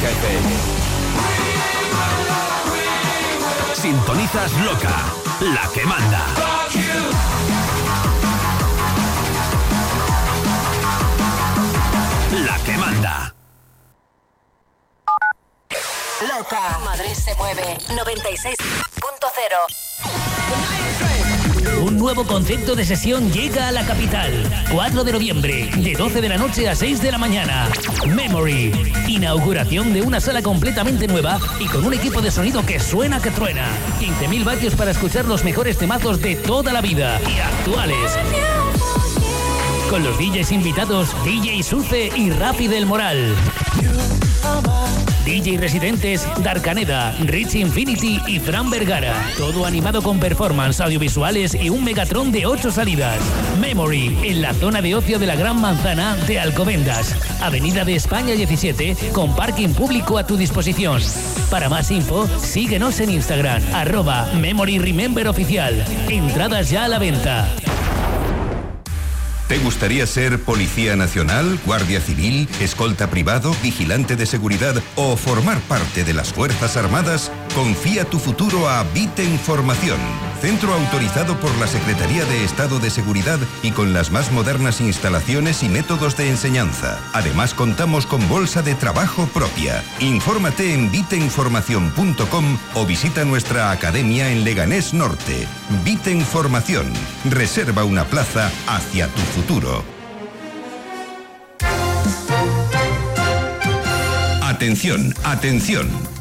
Speaker 19: FM.
Speaker 12: Sintonizas Loca, la que manda. La que manda.
Speaker 2: Loca. Madrid se mueve. 96.0.
Speaker 20: nuevo concepto de sesión llega a la capital. 4 de noviembre, de 12 de la noche a 6 de la mañana. Memory. Inauguración de una sala completamente nueva y con un equipo de sonido que suena que truena. 15.000 vatios para escuchar los mejores temazos de toda la vida y actuales. Con los DJs invitados, DJ Suce y Rafi del Moral. DJ residentes Darkaneda, Rich Infinity y Fran Vergara. Todo animado con performance, audiovisuales y un Megatron de 8 salidas. Memory, en la zona de ocio de la Gran Manzana de Alcobendas. Avenida de España 17, con parking público a tu disposición. Para más info, síguenos en Instagram, arroba Memory Remember Oficial. Entradas ya a la venta.
Speaker 17: ¿Te gustaría ser policía nacional, guardia civil, escolta privado, vigilante de seguridad o formar parte de las Fuerzas Armadas? Confía tu futuro a Viten Formación, centro autorizado por la Secretaría de Estado de Seguridad y con las más modernas instalaciones y métodos de enseñanza. Además contamos con bolsa de trabajo propia. Infórmate en vitenformación.com o visita nuestra academia en Leganés Norte. Viten Formación. Reserva una plaza hacia tu futuro. Atención, atención.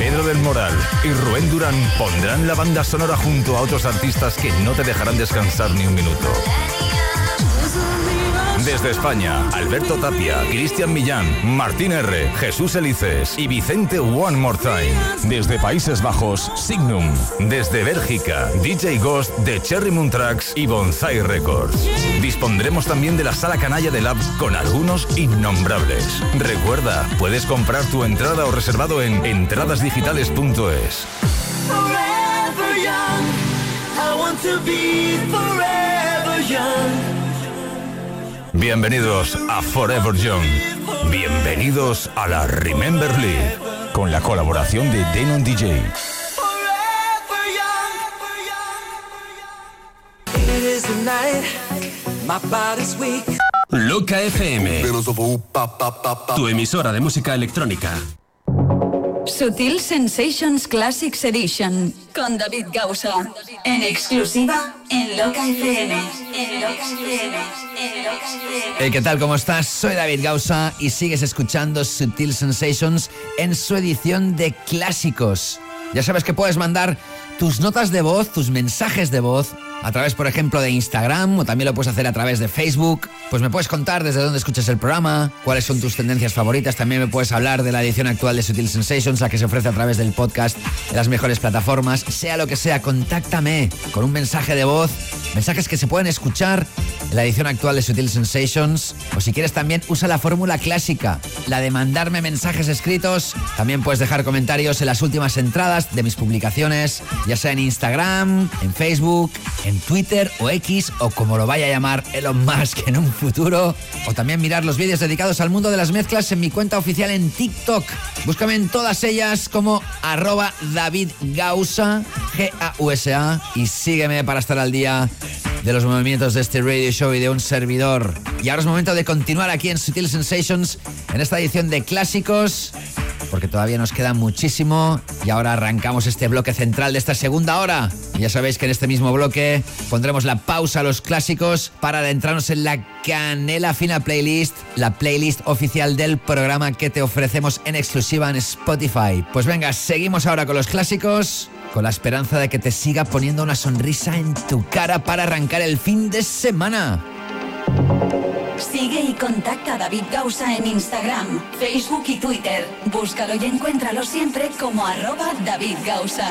Speaker 21: Pedro del Moral y Rubén Durán pondrán la banda sonora junto a otros artistas que no te dejarán descansar ni un minuto. Desde España, Alberto Tapia, Cristian Millán, Martín R., Jesús Elices y Vicente One More Time. Desde Países Bajos, Signum. Desde Bélgica, DJ Ghost de Cherry Moon Tracks y Bonsai Records. Dispondremos también de la sala canalla de Labs con algunos innombrables. Recuerda, puedes comprar tu entrada o reservado en entradasdigitales.es. Bienvenidos a Forever Young. Bienvenidos a la Remember League. Con la colaboración de Denon DJ.
Speaker 12: Loca FM. Tu emisora de música electrónica.
Speaker 2: Sutil Sensations Classics Edition con David Gausa. En exclusiva en Loca FM. En Loca FM. En Loca FM.
Speaker 7: Hey, ¿Qué tal? ¿Cómo estás? Soy David Gausa y sigues escuchando Sutil Sensations en su edición de clásicos. Ya sabes que puedes mandar tus notas de voz, tus mensajes de voz a través, por ejemplo, de Instagram o también lo puedes hacer a través de Facebook. Pues me puedes contar desde dónde escuchas el programa, cuáles son tus tendencias favoritas. También me puedes hablar de la edición actual de Sutil Sensations, la que se ofrece a través del podcast de las mejores plataformas. Sea lo que sea, contáctame con un mensaje de voz, mensajes que se pueden escuchar en la edición actual de Sutil Sensations. O si quieres también usa la fórmula clásica, la de mandarme mensajes escritos. También puedes dejar comentarios en las últimas entradas de mis publicaciones, ya sea en Instagram, en Facebook, en Twitter o X o como lo vaya a llamar Elon Musk en un futuro. O también mirar los vídeos dedicados al mundo de las mezclas en mi cuenta oficial en TikTok. Búscame en todas ellas como arroba David Gausa, G-A-U-S-A, y sígueme para estar al día de los movimientos de este radio show y de un servidor. Y ahora es momento de continuar aquí en Sutil Sensations en esta edición de clásicos, porque todavía nos queda muchísimo y ahora arrancamos este bloque central de esta segunda hora. Ya sabéis que en este mismo bloque pondremos la pausa a los clásicos para adentrarnos en la Canela Fina Playlist, la playlist oficial del programa que te ofrecemos en exclusiva en Spotify. Pues venga, seguimos ahora con los clásicos con la esperanza de que te siga poniendo una sonrisa en tu cara para arrancar el fin de semana.
Speaker 2: Sigue y contacta a David Gausa en Instagram, Facebook y Twitter. Búscalo y encuéntralo siempre como arroba David Gausa.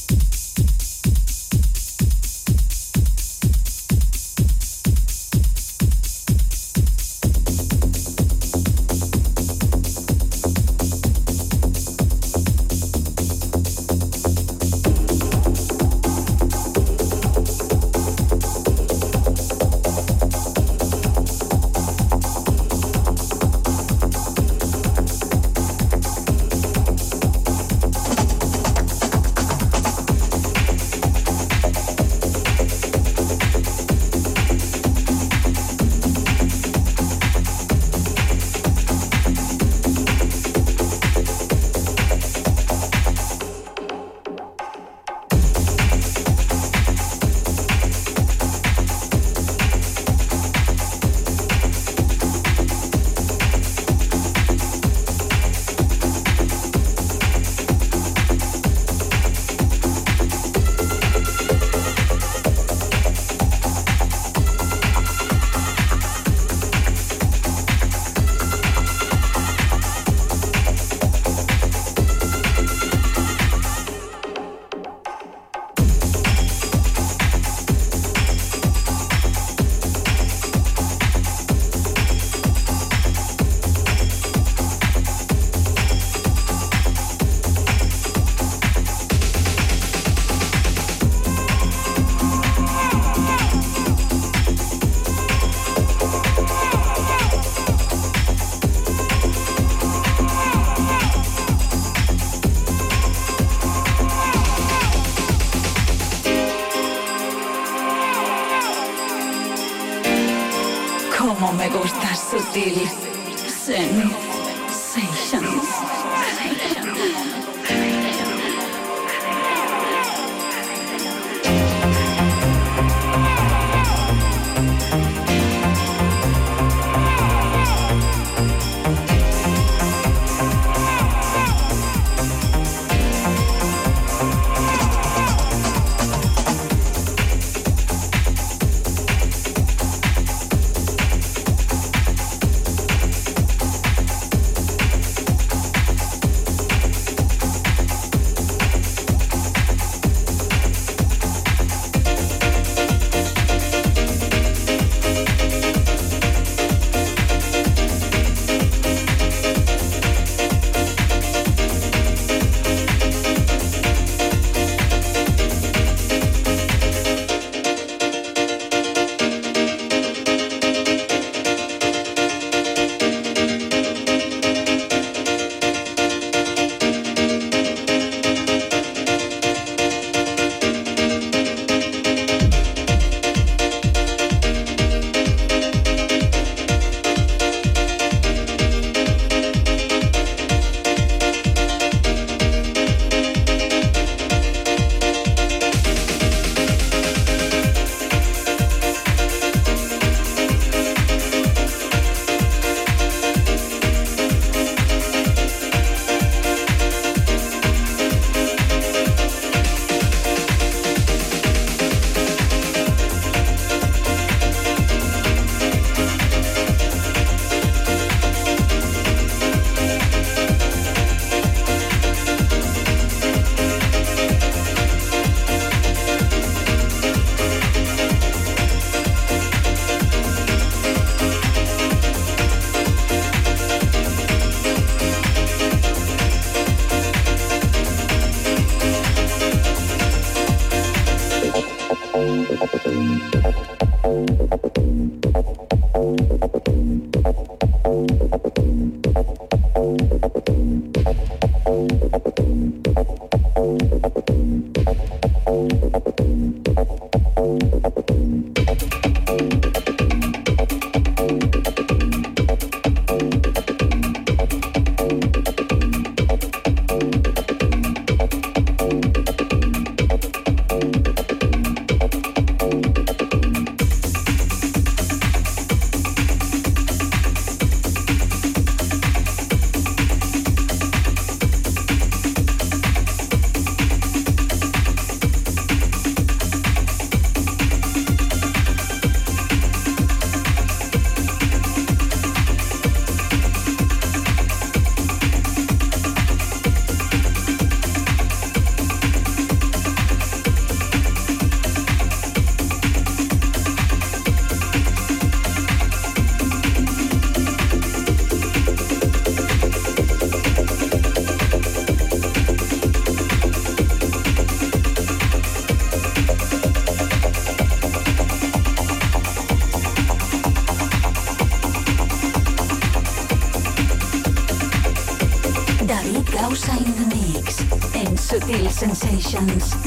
Speaker 2: Sensations.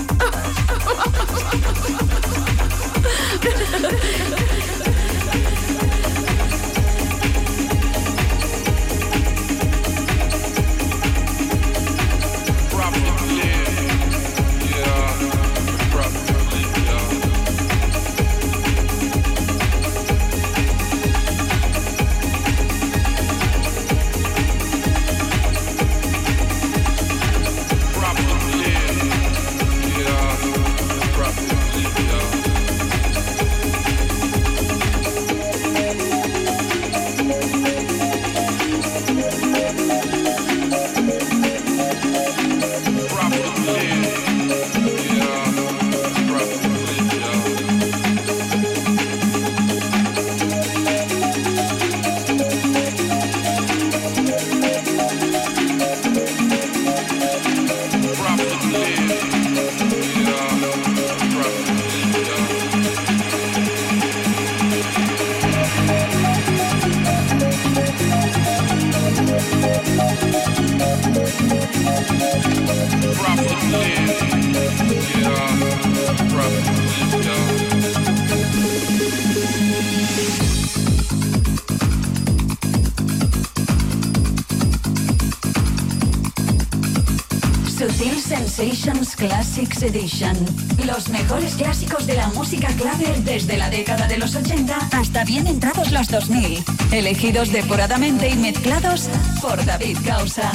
Speaker 2: Edition. Los mejores clásicos de la música clave desde la década de los 80 hasta bien entrados los 2000. Elegidos depuradamente y mezclados por David Causa.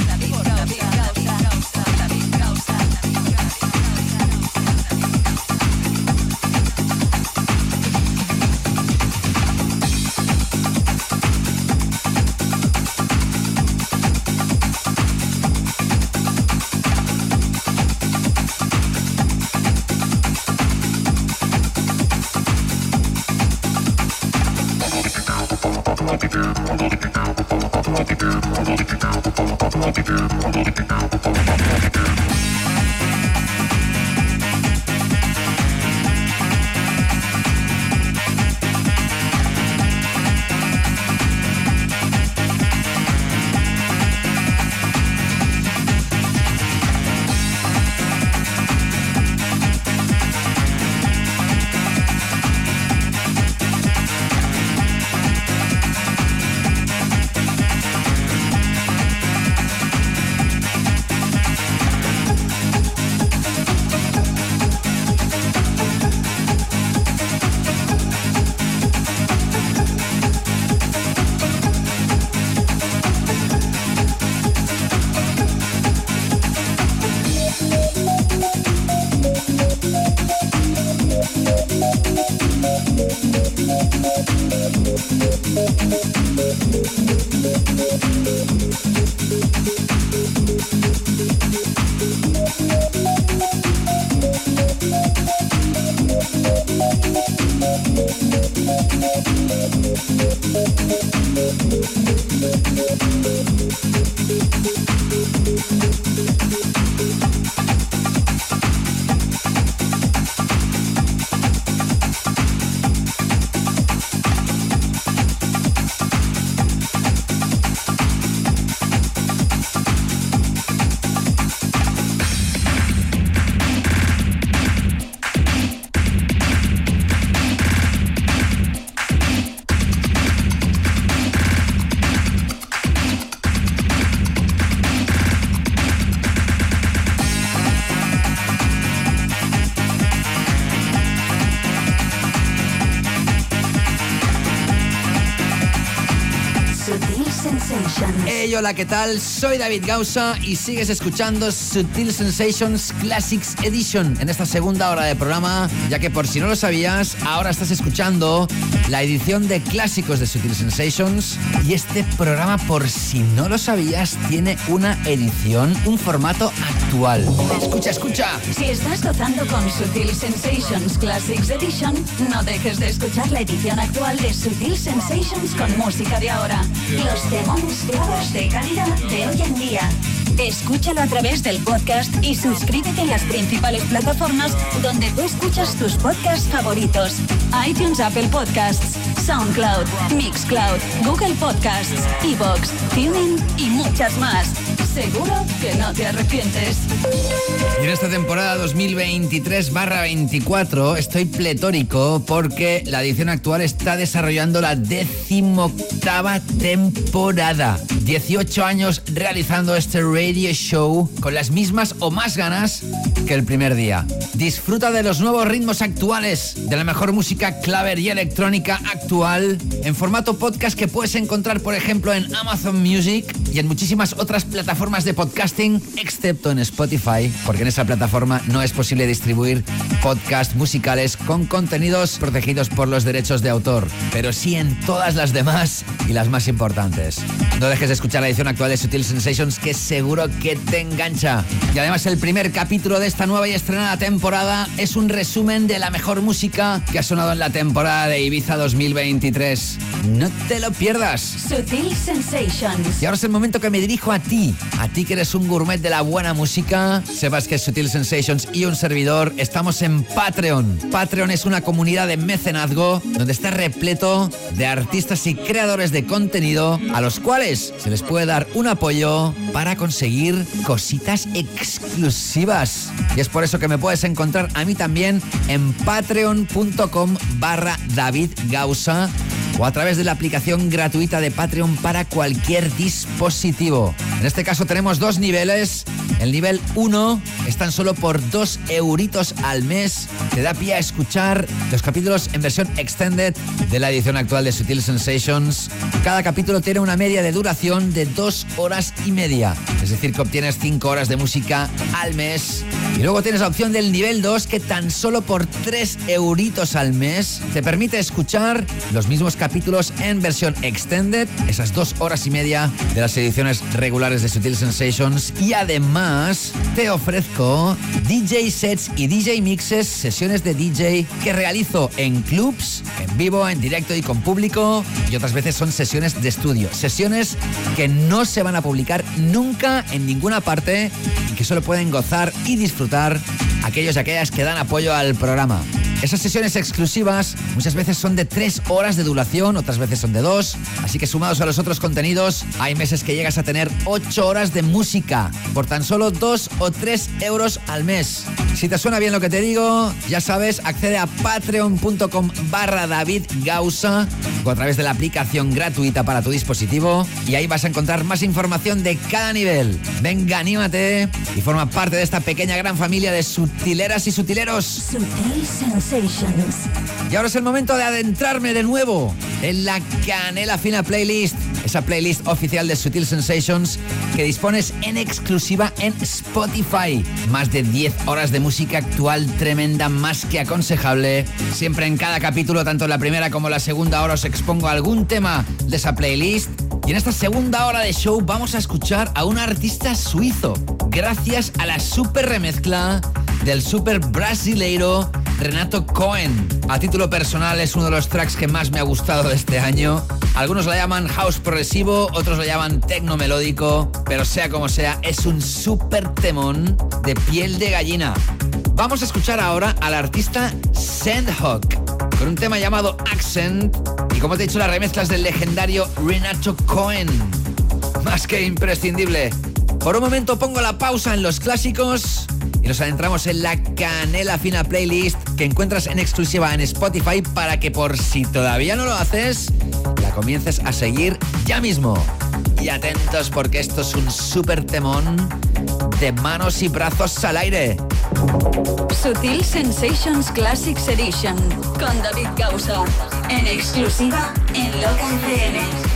Speaker 7: Hola, ¿qué tal? Soy David Gausa y sigues escuchando Sutil Sensations Classics Edition en esta segunda hora de programa, ya que por si no lo sabías, ahora estás escuchando la edición de clásicos de Sutil Sensations y este programa, por si no lo sabías, tiene una edición, un formato actual. Escucha, escucha.
Speaker 2: Si estás gozando con Sutil Sensations Classics Edition, no dejes de escuchar la edición actual de Sutil Sensations con música de ahora. Los demonios de calidad de hoy en día. Escúchalo a través del podcast y suscríbete en las principales plataformas donde tú escuchas tus podcasts favoritos. iTunes, Apple Podcasts, SoundCloud, Mixcloud, Google Podcasts, Evox, TuneIn y muchas más. Seguro que no te arrepientes.
Speaker 7: Y en esta temporada 2023-24 estoy pletórico porque la edición actual está desarrollando la decimoctava temporada. 18 años realizando este radio show con las mismas o más ganas que el primer día. Disfruta de los nuevos ritmos actuales, de la mejor música claver y electrónica actual en formato podcast que puedes encontrar, por ejemplo, en Amazon Music y en muchísimas otras plataformas de podcasting, excepto en Spotify, porque en esa plataforma no es posible distribuir podcasts musicales con contenidos protegidos por los derechos de autor, pero sí en todas las demás y las más importantes. No dejes de escuchar la edición actual de Sutil Sensations que seguro que te engancha. Y además el primer capítulo de esta nueva y estrenada temporada es un resumen de la mejor música que ha sonado en la temporada de Ibiza 2023. No te lo pierdas.
Speaker 2: Sutil Sensations.
Speaker 7: Y ahora es el momento que me dirijo a ti, a ti que eres un gourmet de la buena música. Sepas que Sutil Sensations y un servidor estamos en Patreon. Patreon es una comunidad de mecenazgo donde está repleto de artistas y creadores de contenido a los cuales se les puede dar un apoyo para conseguir cositas exclusivas. Y es por eso que me puedes encontrar a mí también en patreon.com barra David Gausa o a través de la aplicación gratuita de Patreon para cualquier dispositivo. En este caso tenemos dos niveles. El nivel 1 es tan solo por 2 euritos al mes. Te da pie a escuchar los capítulos en versión extended de la edición actual de Sutil Sensations. Cada capítulo tiene una media de duración de 2 horas y media. Es decir, que obtienes 5 horas de música al mes. Y luego tienes la opción del nivel 2 que tan solo por 3 euritos al mes te permite escuchar los mismos capítulos en versión extended, esas 2 horas y media de las ediciones regulares de Sutil Sensations. Y además te ofrezco DJ sets y DJ mixes, sesiones de DJ que realizo en clubs, en vivo, en directo y con público. Y otras veces son sesiones de estudio, sesiones que no se van a publicar nunca en ninguna parte y que solo pueden gozar y disfrutar aquellos y aquellas que dan apoyo al programa. Esas sesiones exclusivas muchas veces son de 3 horas de duración, otras veces son de 2, así que sumados a los otros contenidos, hay meses que llegas a tener 8 horas de música por tan solo 2 o 3 euros al mes. Si te suena bien lo que te digo, ya sabes, accede a patreon.com barra David Gausa o a través de la aplicación gratuita para tu dispositivo y ahí vas a encontrar más información de cada nivel. Venga, anímate y forma parte de esta pequeña gran familia de sutileras y sutileros.
Speaker 2: Sutil Sensations.
Speaker 7: Y ahora es el momento de adentrarme de nuevo en la Canela Fina Playlist, esa playlist oficial de Sutil Sensations que dispones en exclusiva en Spotify. Más de 10 horas de música actual tremenda, más que aconsejable. Siempre en cada capítulo, tanto la primera como la segunda hora, os expongo algún tema de esa playlist. Y en esta segunda hora de show vamos a escuchar a un artista suizo, gracias a la super remezcla del super brasileiro Renato Cohen. A título personal es uno de los tracks que más me ha gustado de este año. Algunos la llaman house progresivo, otros lo llaman tecno melódico, pero sea como sea, es un super temón de piel de gallina. Vamos a escuchar ahora al artista Sandhawk con un tema llamado Accent y como te he dicho, las remezclas del legendario Renato Cohen. Más que imprescindible. Por un momento pongo la pausa en los clásicos y nos adentramos en la Canela Fina Playlist que encuentras en exclusiva en Spotify para que por si todavía no lo haces, la comiences a seguir ya mismo. Y atentos porque esto es un super temón de manos y brazos al aire.
Speaker 2: Sutil Sensations Classics Edition con David Gausa. En exclusiva en Loca FM.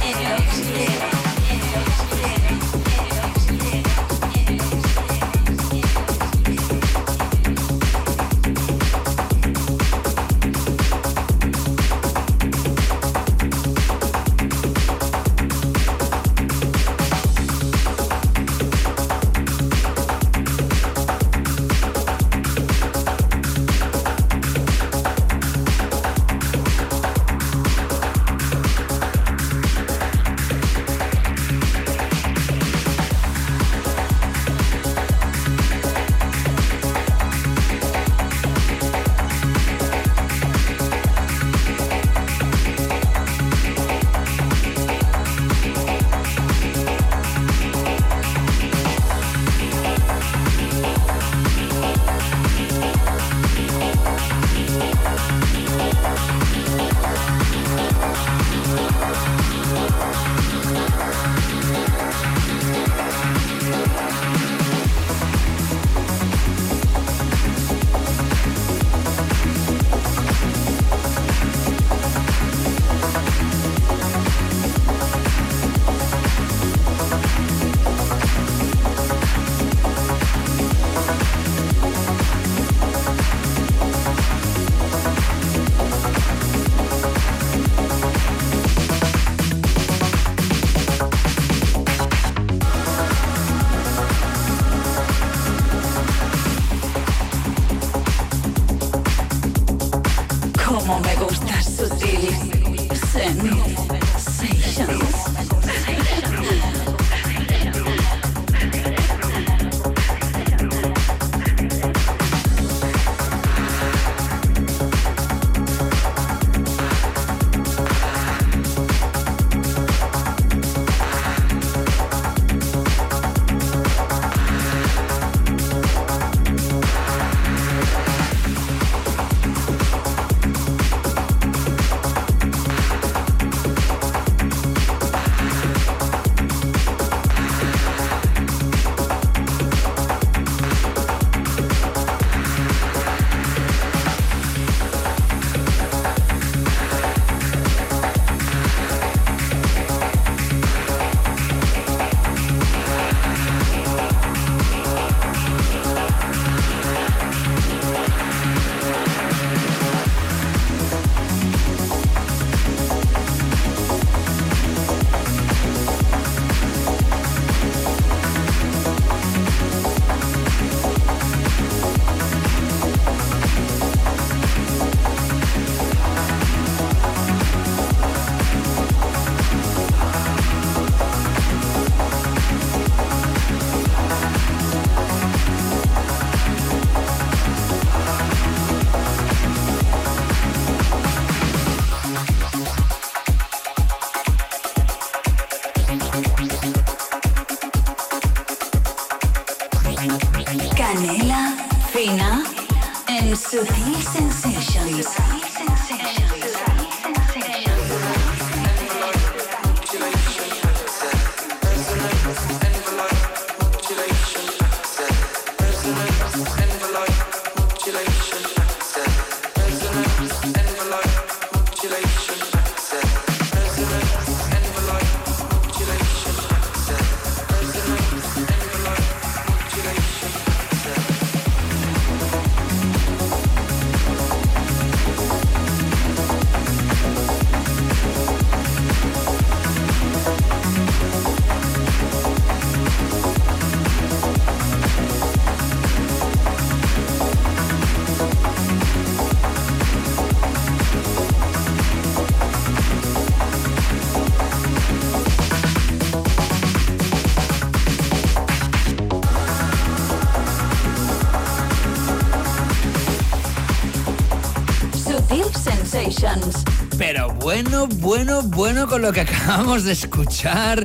Speaker 7: Pero bueno, bueno, bueno con lo que <laughs> acabamos de escuchar,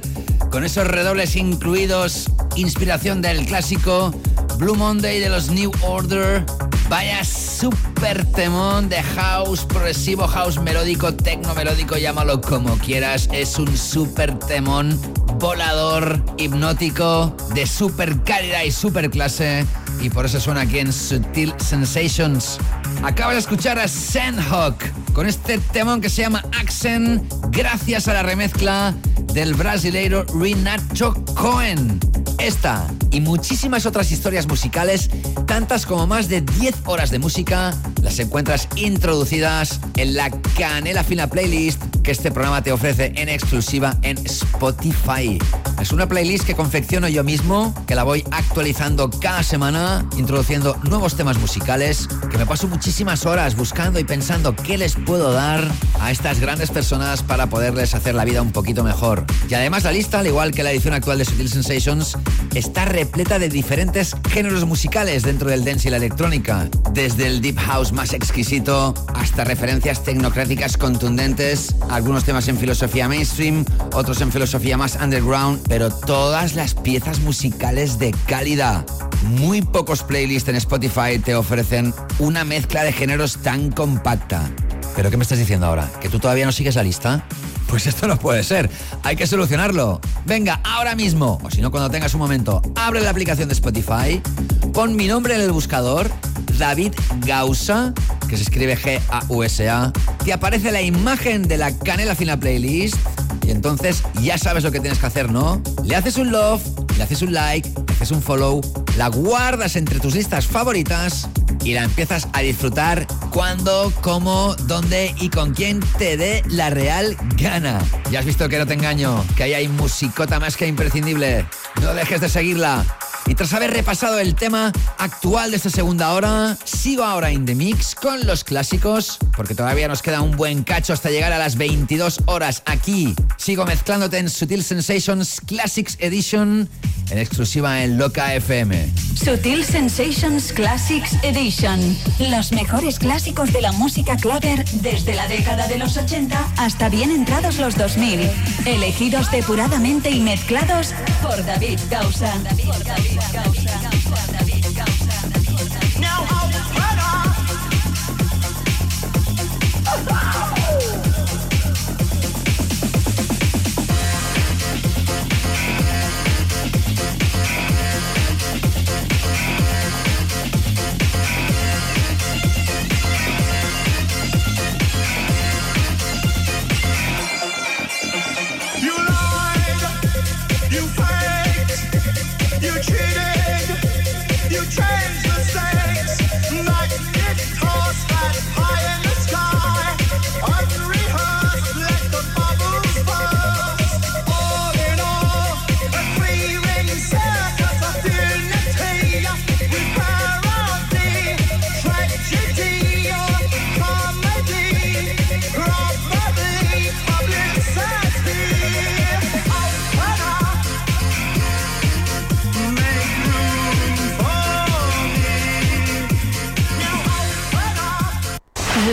Speaker 7: con esos redobles incluidos, inspiración del clásico Blue Monday de los New Order. Vaya super temón de house, progresivo house melódico, tecno melódico, llámalo como quieras. Es un super temón volador, hipnótico, de super calidad y super clase. Y por eso suena aquí en Sutil Sensations. Acabas de escuchar a Sandhawk con este temón que se llama Accent, gracias a la remezcla del brasileiro Renato Cohen. Esta y muchísimas otras historias musicales, tantas como más de 10 horas de música, las encuentras introducidas en la Canela Fina Playlist que este programa te ofrece en exclusiva en Spotify. Es una playlist que confecciono yo mismo, que la voy actualizando cada semana, introduciendo nuevos temas musicales, que me paso muchísimas horas buscando y pensando qué les puedo dar a estas grandes personas para poderles hacer la vida un poquito mejor. Y además la lista, al igual que la edición actual de Sutil Sensations, está repleta de diferentes géneros musicales dentro del dance y la electrónica, desde el deep house más exquisito hasta referencias tecnocráticas contundentes, algunos temas en filosofía mainstream, otros en filosofía más underground, pero todas las piezas musicales de calidad. Muy pocos playlists en Spotify te ofrecen una mezcla de géneros tan compacta. ¿Pero qué me estás diciendo ahora? ¿Que tú todavía no sigues la lista? Pues esto no puede ser. Hay que solucionarlo. Venga, ahora mismo, o si no, cuando tengas un momento, abre la aplicación de Spotify, pon mi nombre en el buscador, David Gausa, que se escribe G-A-U-S-A, te aparece la imagen de la Canela Fina Playlist y entonces ya sabes lo que tienes que hacer, ¿no? Le haces un love, le haces un like, le haces un follow, la guardas entre tus listas favoritas y la empiezas a disfrutar cuando, cómo, dónde y con quién te dé la real gana. Ya has visto que no te engaño, que ahí hay musicota más que imprescindible. No dejes de seguirla. Tras haber repasado el tema actual de esta segunda hora, sigo ahora in the mix con los clásicos, porque todavía nos queda un buen cacho hasta llegar a las 22 horas aquí. Sigo mezclándote en Sutil Sensations Classics Edition, en exclusiva en Loca FM.
Speaker 2: Sutil Sensations Classics Edition. Los mejores clásicos de la música claver desde la década de los 80 hasta bien entrados los 2000. Elegidos depuradamente y mezclados por David Gausa.
Speaker 13: You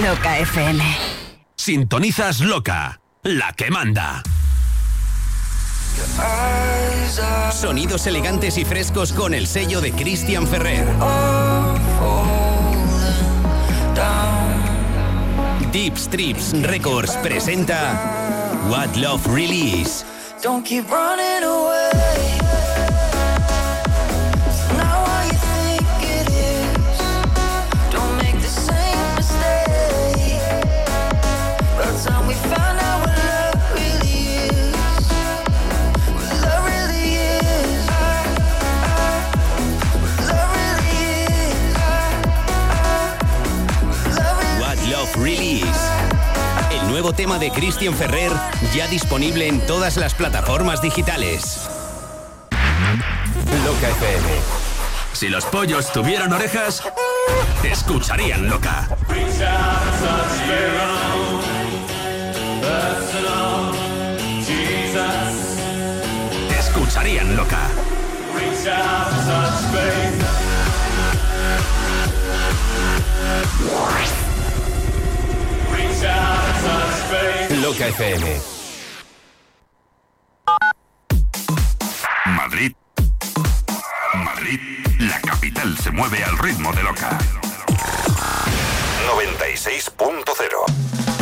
Speaker 2: Loca FM.
Speaker 12: Sintonizas Loca, la que manda.
Speaker 22: Sonidos elegantes y frescos con el sello de Christian Ferrer. Deep Strips Records presenta What Love Really Is.
Speaker 13: Don't keep running away.
Speaker 22: Tema de Christian Ferrer ya disponible en todas las plataformas digitales.
Speaker 12: Loca FM. Si los pollos tuvieran orejas, escucharían Loca. Escucharían Loca.
Speaker 22: Loca FM.
Speaker 17: Madrid. Madrid, la capital se mueve al ritmo de Loca. 96.0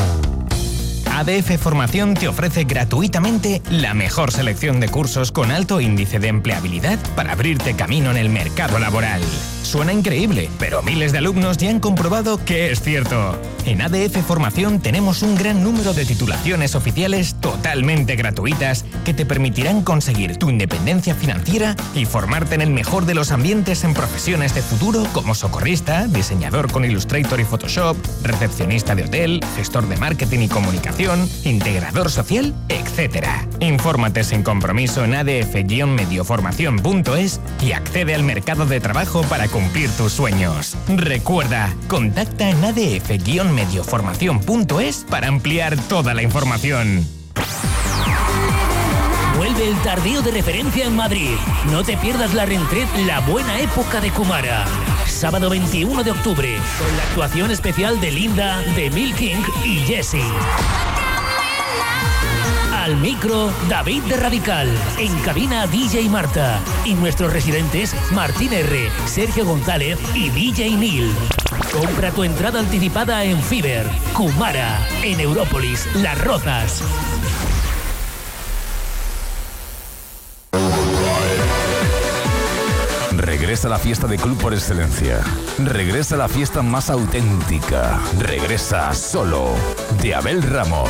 Speaker 9: ADF Formación te ofrece gratuitamente la mejor selección de cursos con alto índice de empleabilidad para abrirte camino en el mercado laboral. Suena increíble, pero miles de alumnos ya han comprobado que es cierto. En ADF Formación tenemos un gran número de titulaciones oficiales totalmente gratuitas que te permitirán conseguir tu independencia financiera y formarte en el mejor de los ambientes en profesiones de futuro como socorrista, diseñador con Illustrator y Photoshop, recepcionista de hotel, gestor de marketing y comunicación, integrador social, etc. Infórmate sin compromiso en adf-medioformación.es y accede al mercado de trabajo para cumplir tus sueños. Recuerda, contacta en adf-medioformación.es para ampliar toda la información.
Speaker 20: Vuelve el tardío de referencia en Madrid. No te pierdas la reentret La Buena Época de Kumara. Sábado 21 de octubre, con la actuación especial de Linda, de Mil King y Jesse. Al micro, David de Radical. En cabina, DJ Marta. Y nuestros residentes, Martín R., Sergio González y DJ Neil. Compra tu entrada anticipada en Fiber, Kumara, en Európolis, Las Rozas.
Speaker 21: Regresa la fiesta de club por excelencia. Regresa la fiesta más auténtica. Regresa solo de Abel Ramos.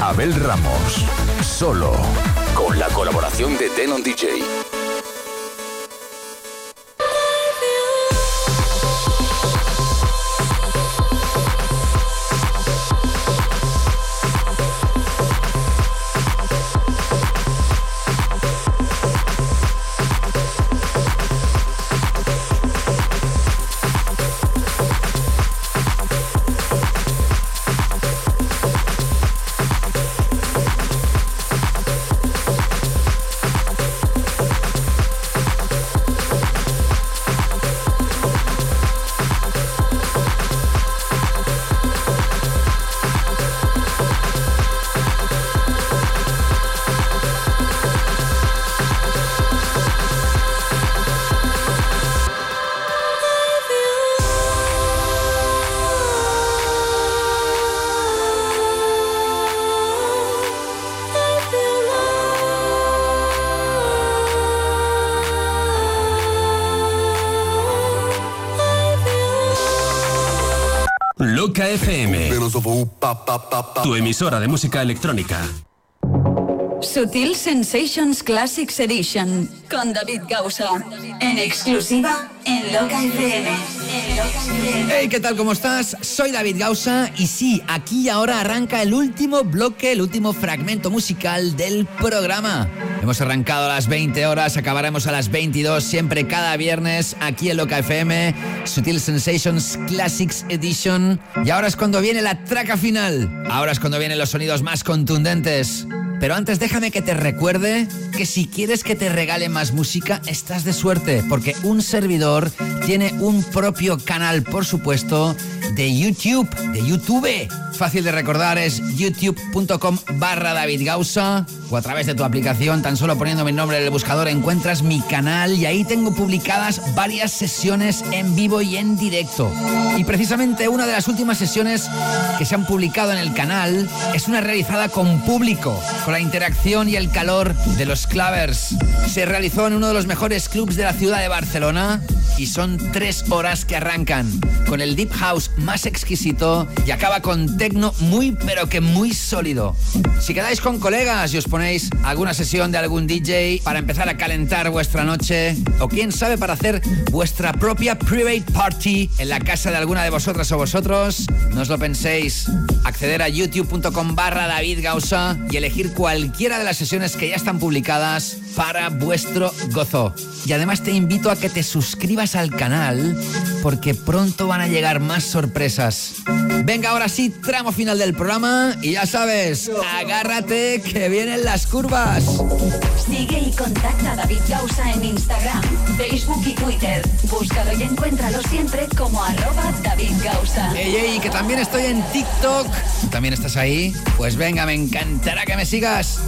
Speaker 23: Abel Ramos. Solo con la colaboración de Denon DJ.
Speaker 12: Tu emisora de música electrónica.
Speaker 2: Sutil Sensations Classics Edition con David Gausa. En exclusiva en Loca FM.
Speaker 7: Hey, ¿qué tal? ¿Cómo estás? Soy David Gausa y sí, aquí y ahora arranca el último bloque, el último fragmento musical del programa. Hemos arrancado a las 20 horas, acabaremos a las 22, siempre cada viernes aquí en Loca FM, Sutil Sensations Classics Edition. Y ahora es cuando viene la traca final. Ahora es cuando vienen los sonidos más contundentes. Pero antes déjame que te recuerde que si quieres que te regale más música, estás de suerte, porque un servidor tiene un propio canal, por supuesto, de YouTube, de YouTube. Fácil de recordar es youtube.com barra David Gausa o a través de tu aplicación, tan solo poniendo mi nombre en el buscador encuentras mi canal y ahí tengo publicadas varias sesiones en vivo y en directo. Y precisamente una de las últimas sesiones que se han publicado en el canal es una realizada con público, con la interacción y el calor de los clavers. Se realizó en uno de los mejores clubs de la ciudad de Barcelona y son tres horas que arrancan con el deep house más exquisito y acaba con muy pero que muy sólido. Si quedáis con colegas y os ponéis alguna sesión de algún DJ para empezar a calentar vuestra noche o quién sabe para hacer vuestra propia private party en la casa de alguna de vosotras o vosotros, no os lo penséis. Acceder a youtube.com barra David Gausa y elegir cualquiera de las sesiones que ya están publicadas para vuestro gozo. Y además te invito a que te suscribas al canal porque pronto van a llegar más sorpresas. Venga, ahora sí, tramo final del programa y ya sabes, agárrate que vienen las curvas.
Speaker 2: Sigue y contacta a David Gausa en Instagram, Facebook y Twitter. Búscalo y encuéntralo siempre como arroba David Gausa.
Speaker 7: Ey, ey, que también estoy en TikTok. ¿Tú ¿También estás ahí? Pues venga, me encantará que me sigas.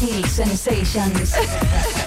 Speaker 2: En Sutil Sensations. <laughs>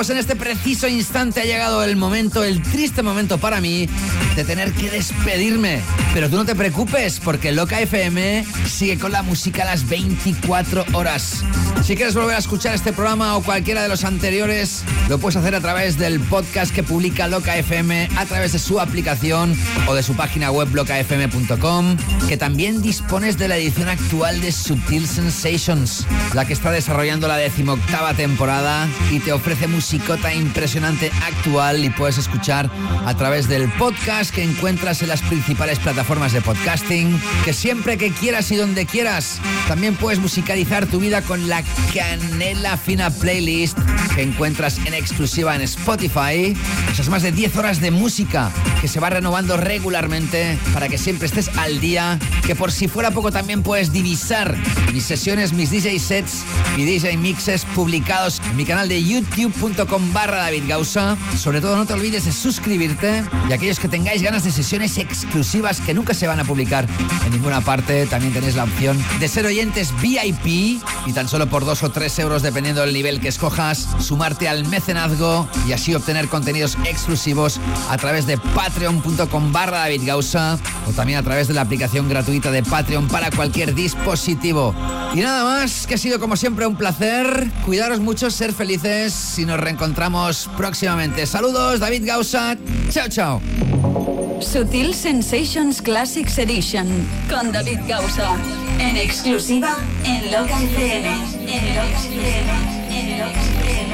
Speaker 7: pues en este preciso instante ha llegado el momento, el triste momento para mí, de tener que despedirme. Pero tú no te preocupes, porque Loca FM sigue con la música a las 24 horas. Si quieres volver a escuchar este programa o cualquiera de los anteriores, lo puedes hacer a través del podcast que publica Loca FM, a través de su aplicación o de su página web locafm.com, que también dispones de la edición actual de Subtil Sensations, la que está desarrollando la decimoctava temporada y te ofrece musicota impresionante actual y puedes escuchar a través del podcast que encuentras en las principales plataformas de podcasting, que siempre que quieras y donde quieras, también puedes musicalizar tu vida con la canela fina playlist que encuentras en exclusiva en Spotify. Esas más de 10 horas de música que se va renovando regularmente para que siempre estés al día, que por si fuera poco también puedes divisar mis sesiones, mis DJ sets y DJ mixes publicados en mi canal de youtube.com barra David Gausa. Sobre todo no te olvides de suscribirte y aquellos que tengáis ganas de sesiones exclusivas que nunca se van a publicar en ninguna parte, también tenéis la opción de ser oyentes VIP y tan solo por dos o tres euros dependiendo del nivel que escojas, sumarte al y así obtener contenidos exclusivos a través de patreon.com barra David Gausa o también a través de la aplicación gratuita de Patreon para cualquier dispositivo. Y nada más, que ha sido como siempre un placer. Cuidaros mucho, ser felices y nos reencontramos próximamente. Saludos, David Gausa. Chao, chao.
Speaker 2: Sutil Sensations Classics Edition con David Gausa. En exclusiva en Loca FM. En Loca FM. En Loca FM.